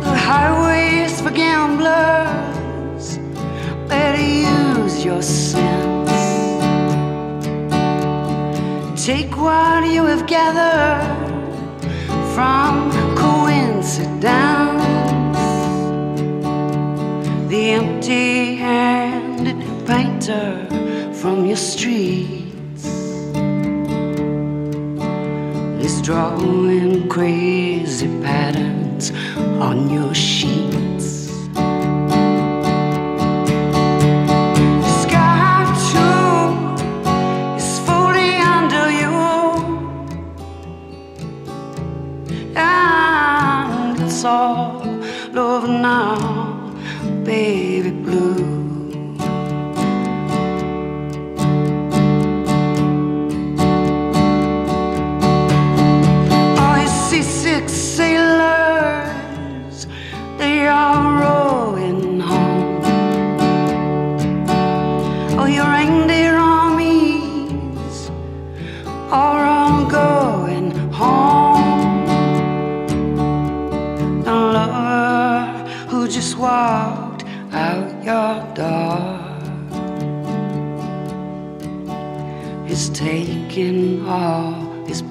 The highways for gamblers better use your sense. Take what you have gathered from coincidence. The empty from your streets. Is drawing crazy patterns on your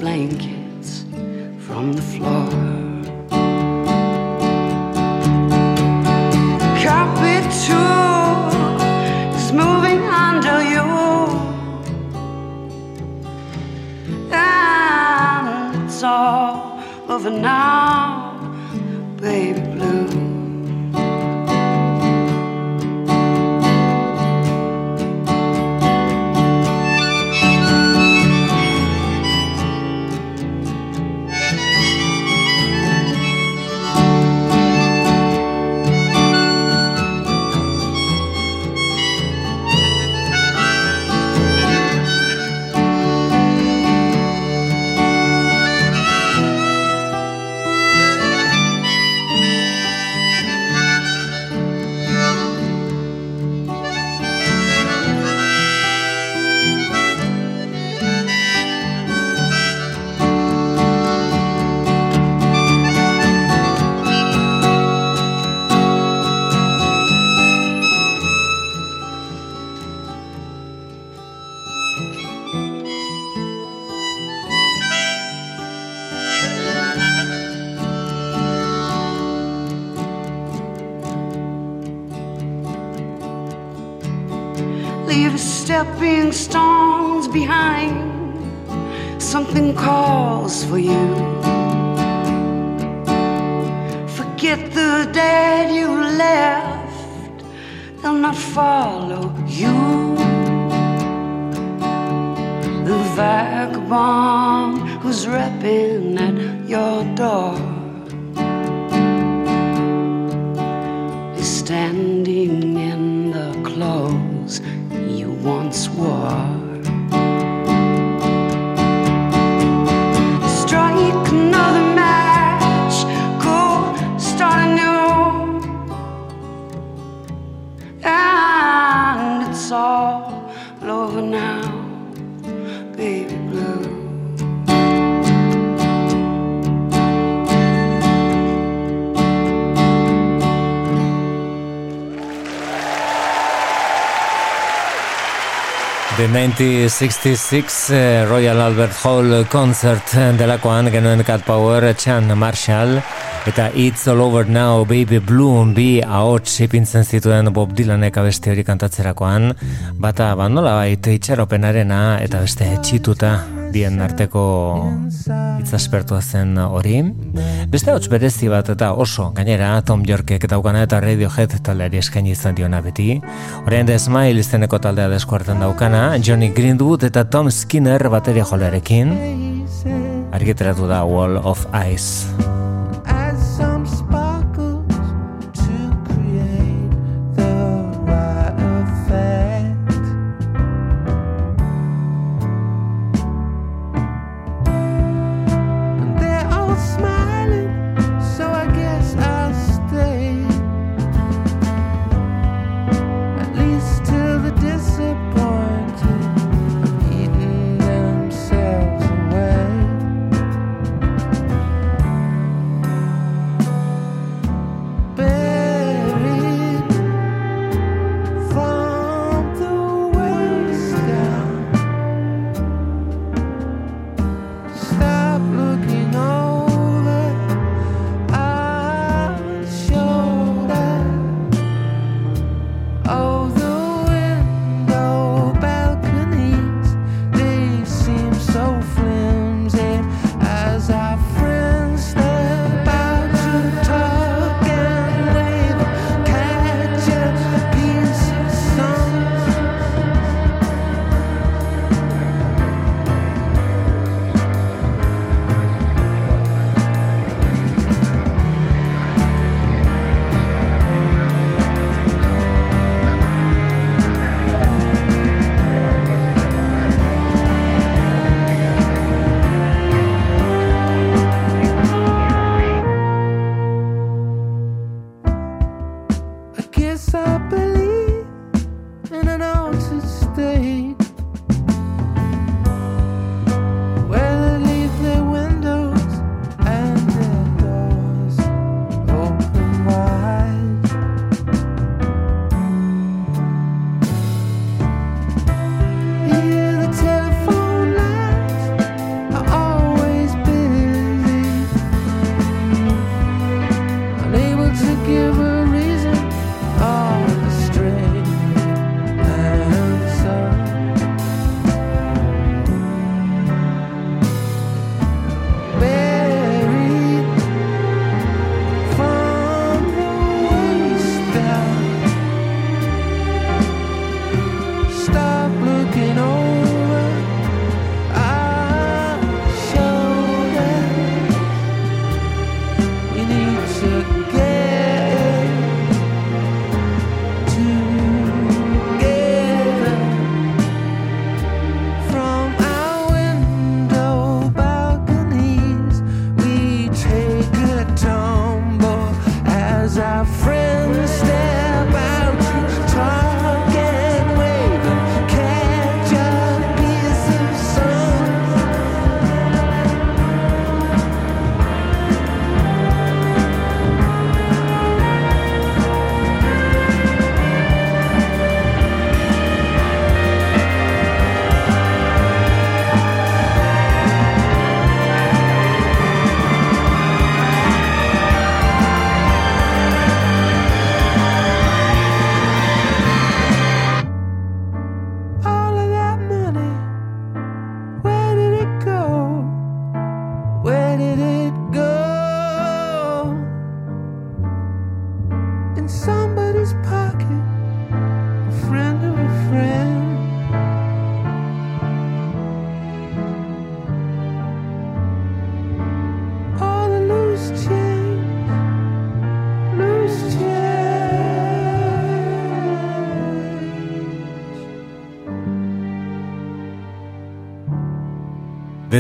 blankets from the floor. Carpet too is moving under you, and it's all over now, 1966 eh, Royal Albert Hall concert delakoan genuen Cat Power, Chan Marshall eta It's All Over Now Baby Bloom bi ahots ipintzen zituen Bob Dylanek abesti hori kantatzerakoan bata bandola bait itxaropenarena eta beste etxituta bien arteko itzaspertua zen hori. Beste hots berezi bat eta oso gainera Tom Yorkek daukana eta Radiohead taldeari eskaini izan diona beti. Orain The Smile izeneko taldea deskuartan daukana, Johnny Greenwood eta Tom Skinner bateria jolearekin. Argiteratu da Wall of Ice.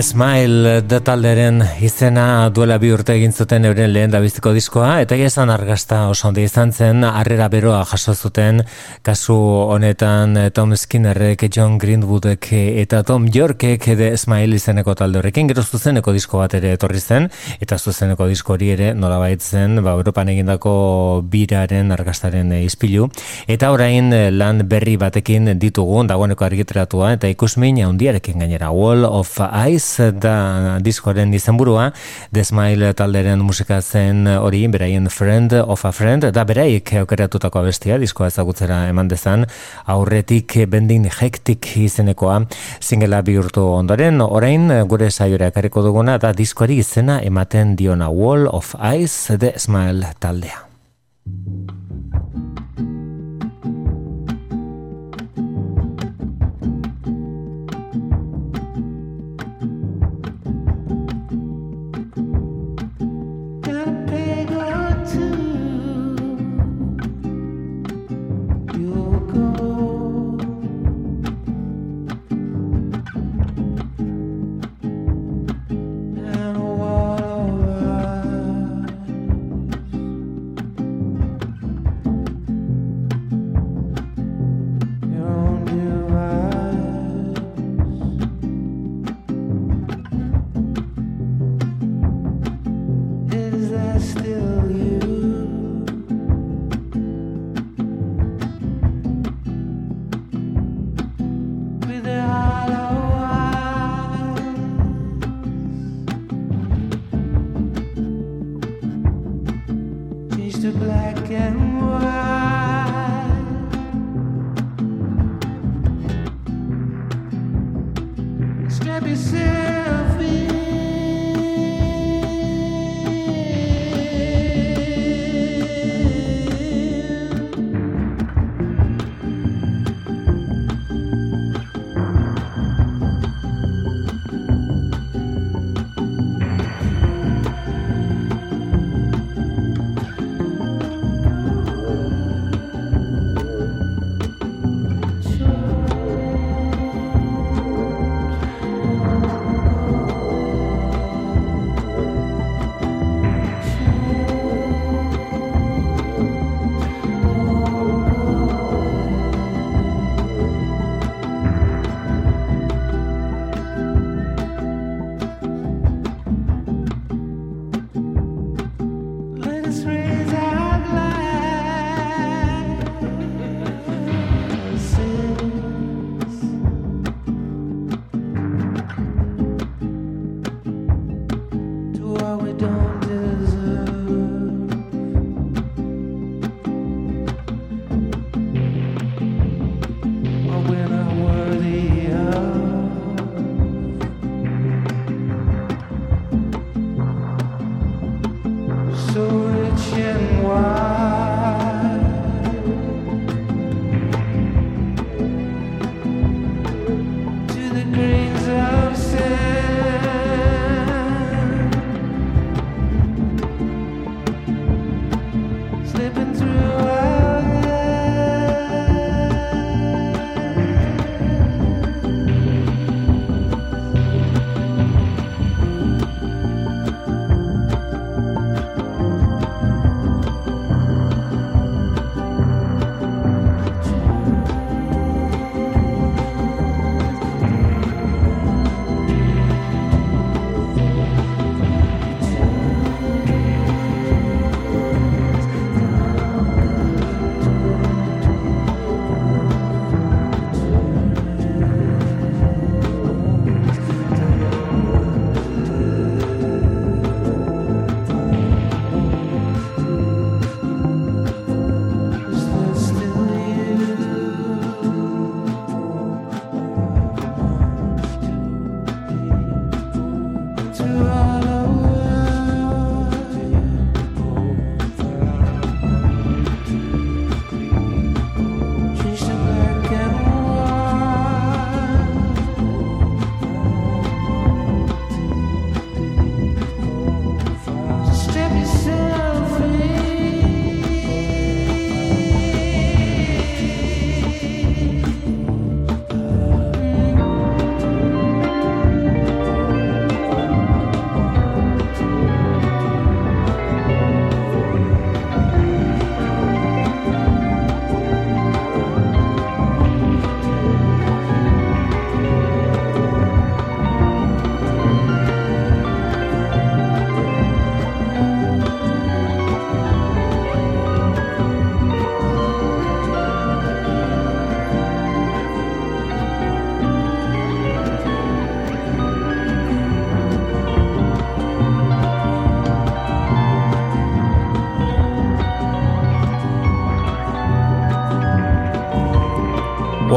Smile da talderen izena duela bi urte egin zuten euren lehen dabiztiko diskoa, eta esan argazta oso ondi izan zen, harrera beroa jaso zuten, kasu honetan eh, Tom Skinnerrek, John Greenwoodek eh, eta Tom Yorkek The Smile izeneko talde horrekin, gero zuzeneko disko bat ere etorri zen, eta zuzeneko disko hori ere nolabait zen, ba, Europan egindako biraren argaztaren eh, izpilu, eta orain eh, lan berri batekin ditugu, dagoeneko argiteratua, eta ikusmin handiarekin gainera, Wall of Ice da diskoaren izenburua, The Smile talderen musika zen hori, beraien Friend of a Friend, da beraik aukeratutako abestia, diskoa ezagutzera eman dezan, aurretik bending hektik izenekoa, singela bihurtu ondoren, orain gure saiora ekarriko duguna, da diskoari izena ematen diona Wall of Ice, The Smile taldea.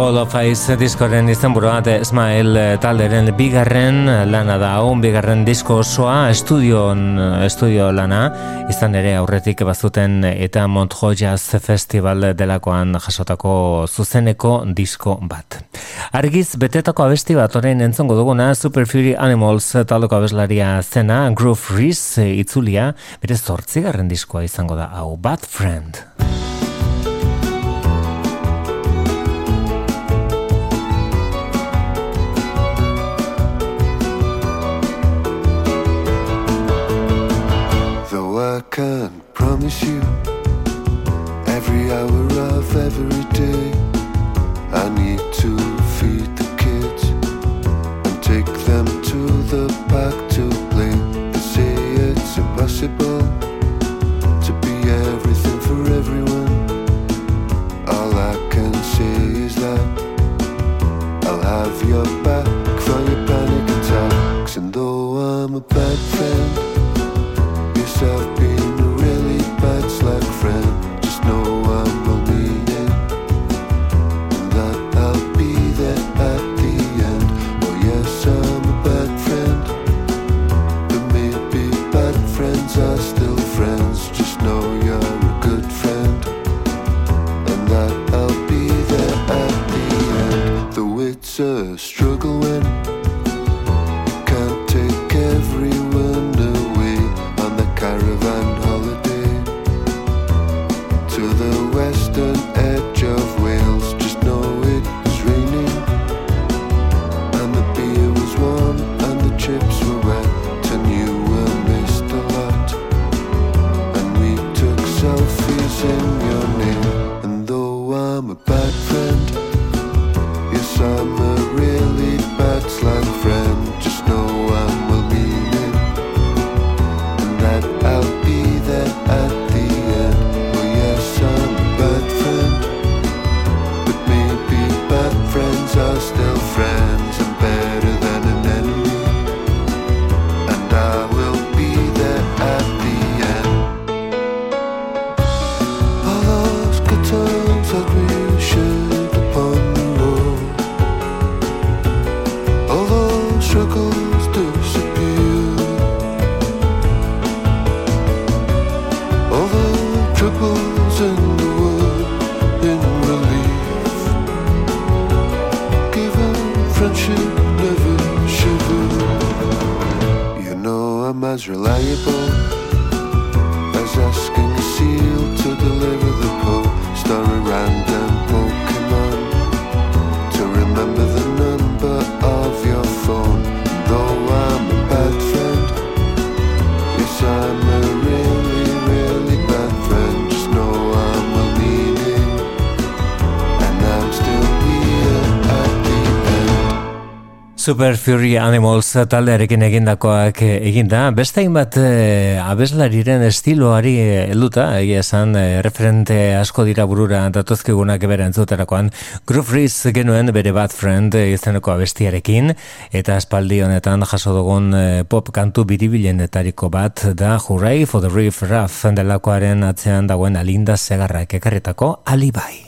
Wall of Ice diskoren izenburua The Smile eh, talderen bigarren lana da hau, bigarren disko osoa estudion, estudio lana izan ere aurretik bazuten eta Montreux Jazz Festival delakoan jasotako zuzeneko disko bat. Argiz betetako abesti bat orain entzongo duguna Super Fury Animals taldeko abeslaria zena Groove Reese itzulia bere zortzigarren diskoa izango da hau Bad Friend. Can't promise you every hour of every day, I need to feed the kids and take them to the park to play. They say it's impossible to be everything for everyone. All I can say is that I'll have your back for your panic attacks, and though I'm a bad friend. Super Fury Animals taldearekin egindakoak eh, eginda, beste hainbat eh, abeslariren estiloari eh, helduta, egia esan eh, referente asko dira burura datozkigunak bere entzuterakoan, Groove Reese genuen bere Bad Friend izeneko abestiarekin, eta espaldi honetan jaso dugun eh, pop kantu biribilenetariko bat da Hooray for the Reef Raff delakoaren atzean dagoen alinda segarrak ekarretako alibai.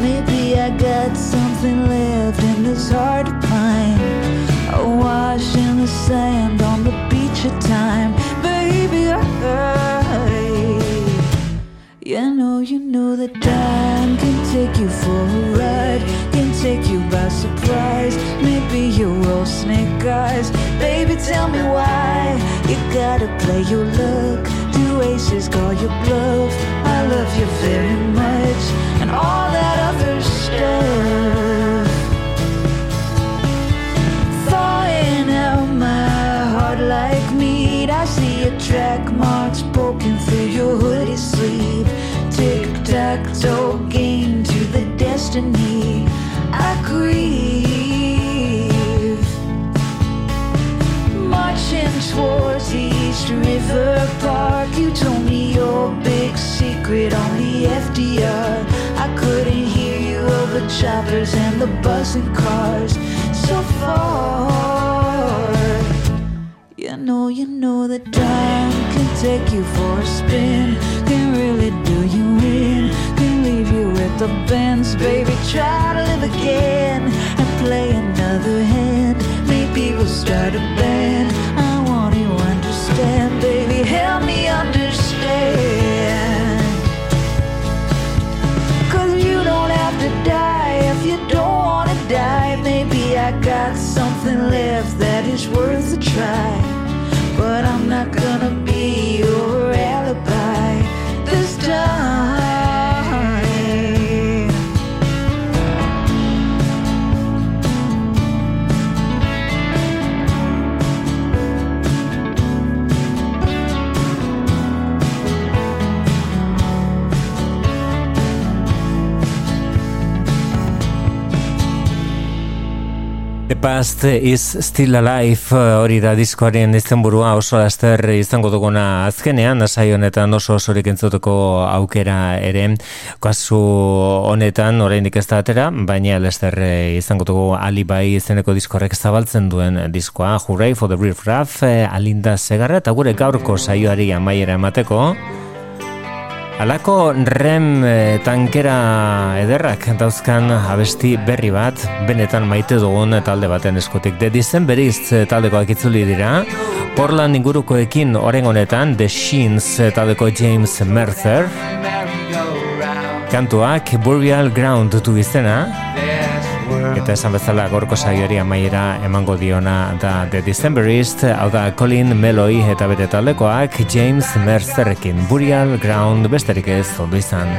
Maybe I got something left in this heart of mine. I wash in the sand on the beach of time, baby. I, you know, you know that time can take you for a ride, can take you by surprise. Maybe you're all snake eyes, baby. Tell me why you gotta play your luck. Do aces call your bluff? I love you very much, I see your track marks poking through your hoodie sleeve. Tic tac toe game to the destiny. I grieve. Marching towards East River Park, you told me your big secret on the FDR. I couldn't hear you over choppers and the buzzing cars so far. You know, you know that time can take you for a spin, can really do you in, can leave you with the bends, baby. Try to live again and play another hand. Maybe we'll start a band. I want you to understand, baby. Help me understand. Die. Maybe I got something left that is worth a try. But I'm not gonna be past is still alive eh, hori da diskoaren izenburua oso laster izango duguna azkenean asai honetan oso osorik entzuteko aukera ere. Kasu honetan oraindik ez da atera baina laster eh, izango dugu alibai izeneko diskorrek zabaltzen duen diskoa. Hooray for the Riff Raff eh, Alinda Segarra eta gure gaurko saioari amaiera emateko Alako rem eh, tankera ederrak dauzkan abesti berri bat, benetan maite dugun talde baten eskutik. The Decemberiz eh, taldekoak itzuli dira, Portland ingurukoekin oren honetan, The Sheens eh, taldeko James Mercer, kantuak Burial Ground dutu izena, eta esan bezala gorko saioari amaiera emango diona da The Decemberist, hau da Colin Meloy eta bere taldekoak James Mercerrekin Burial Ground besterik ez ondo izan.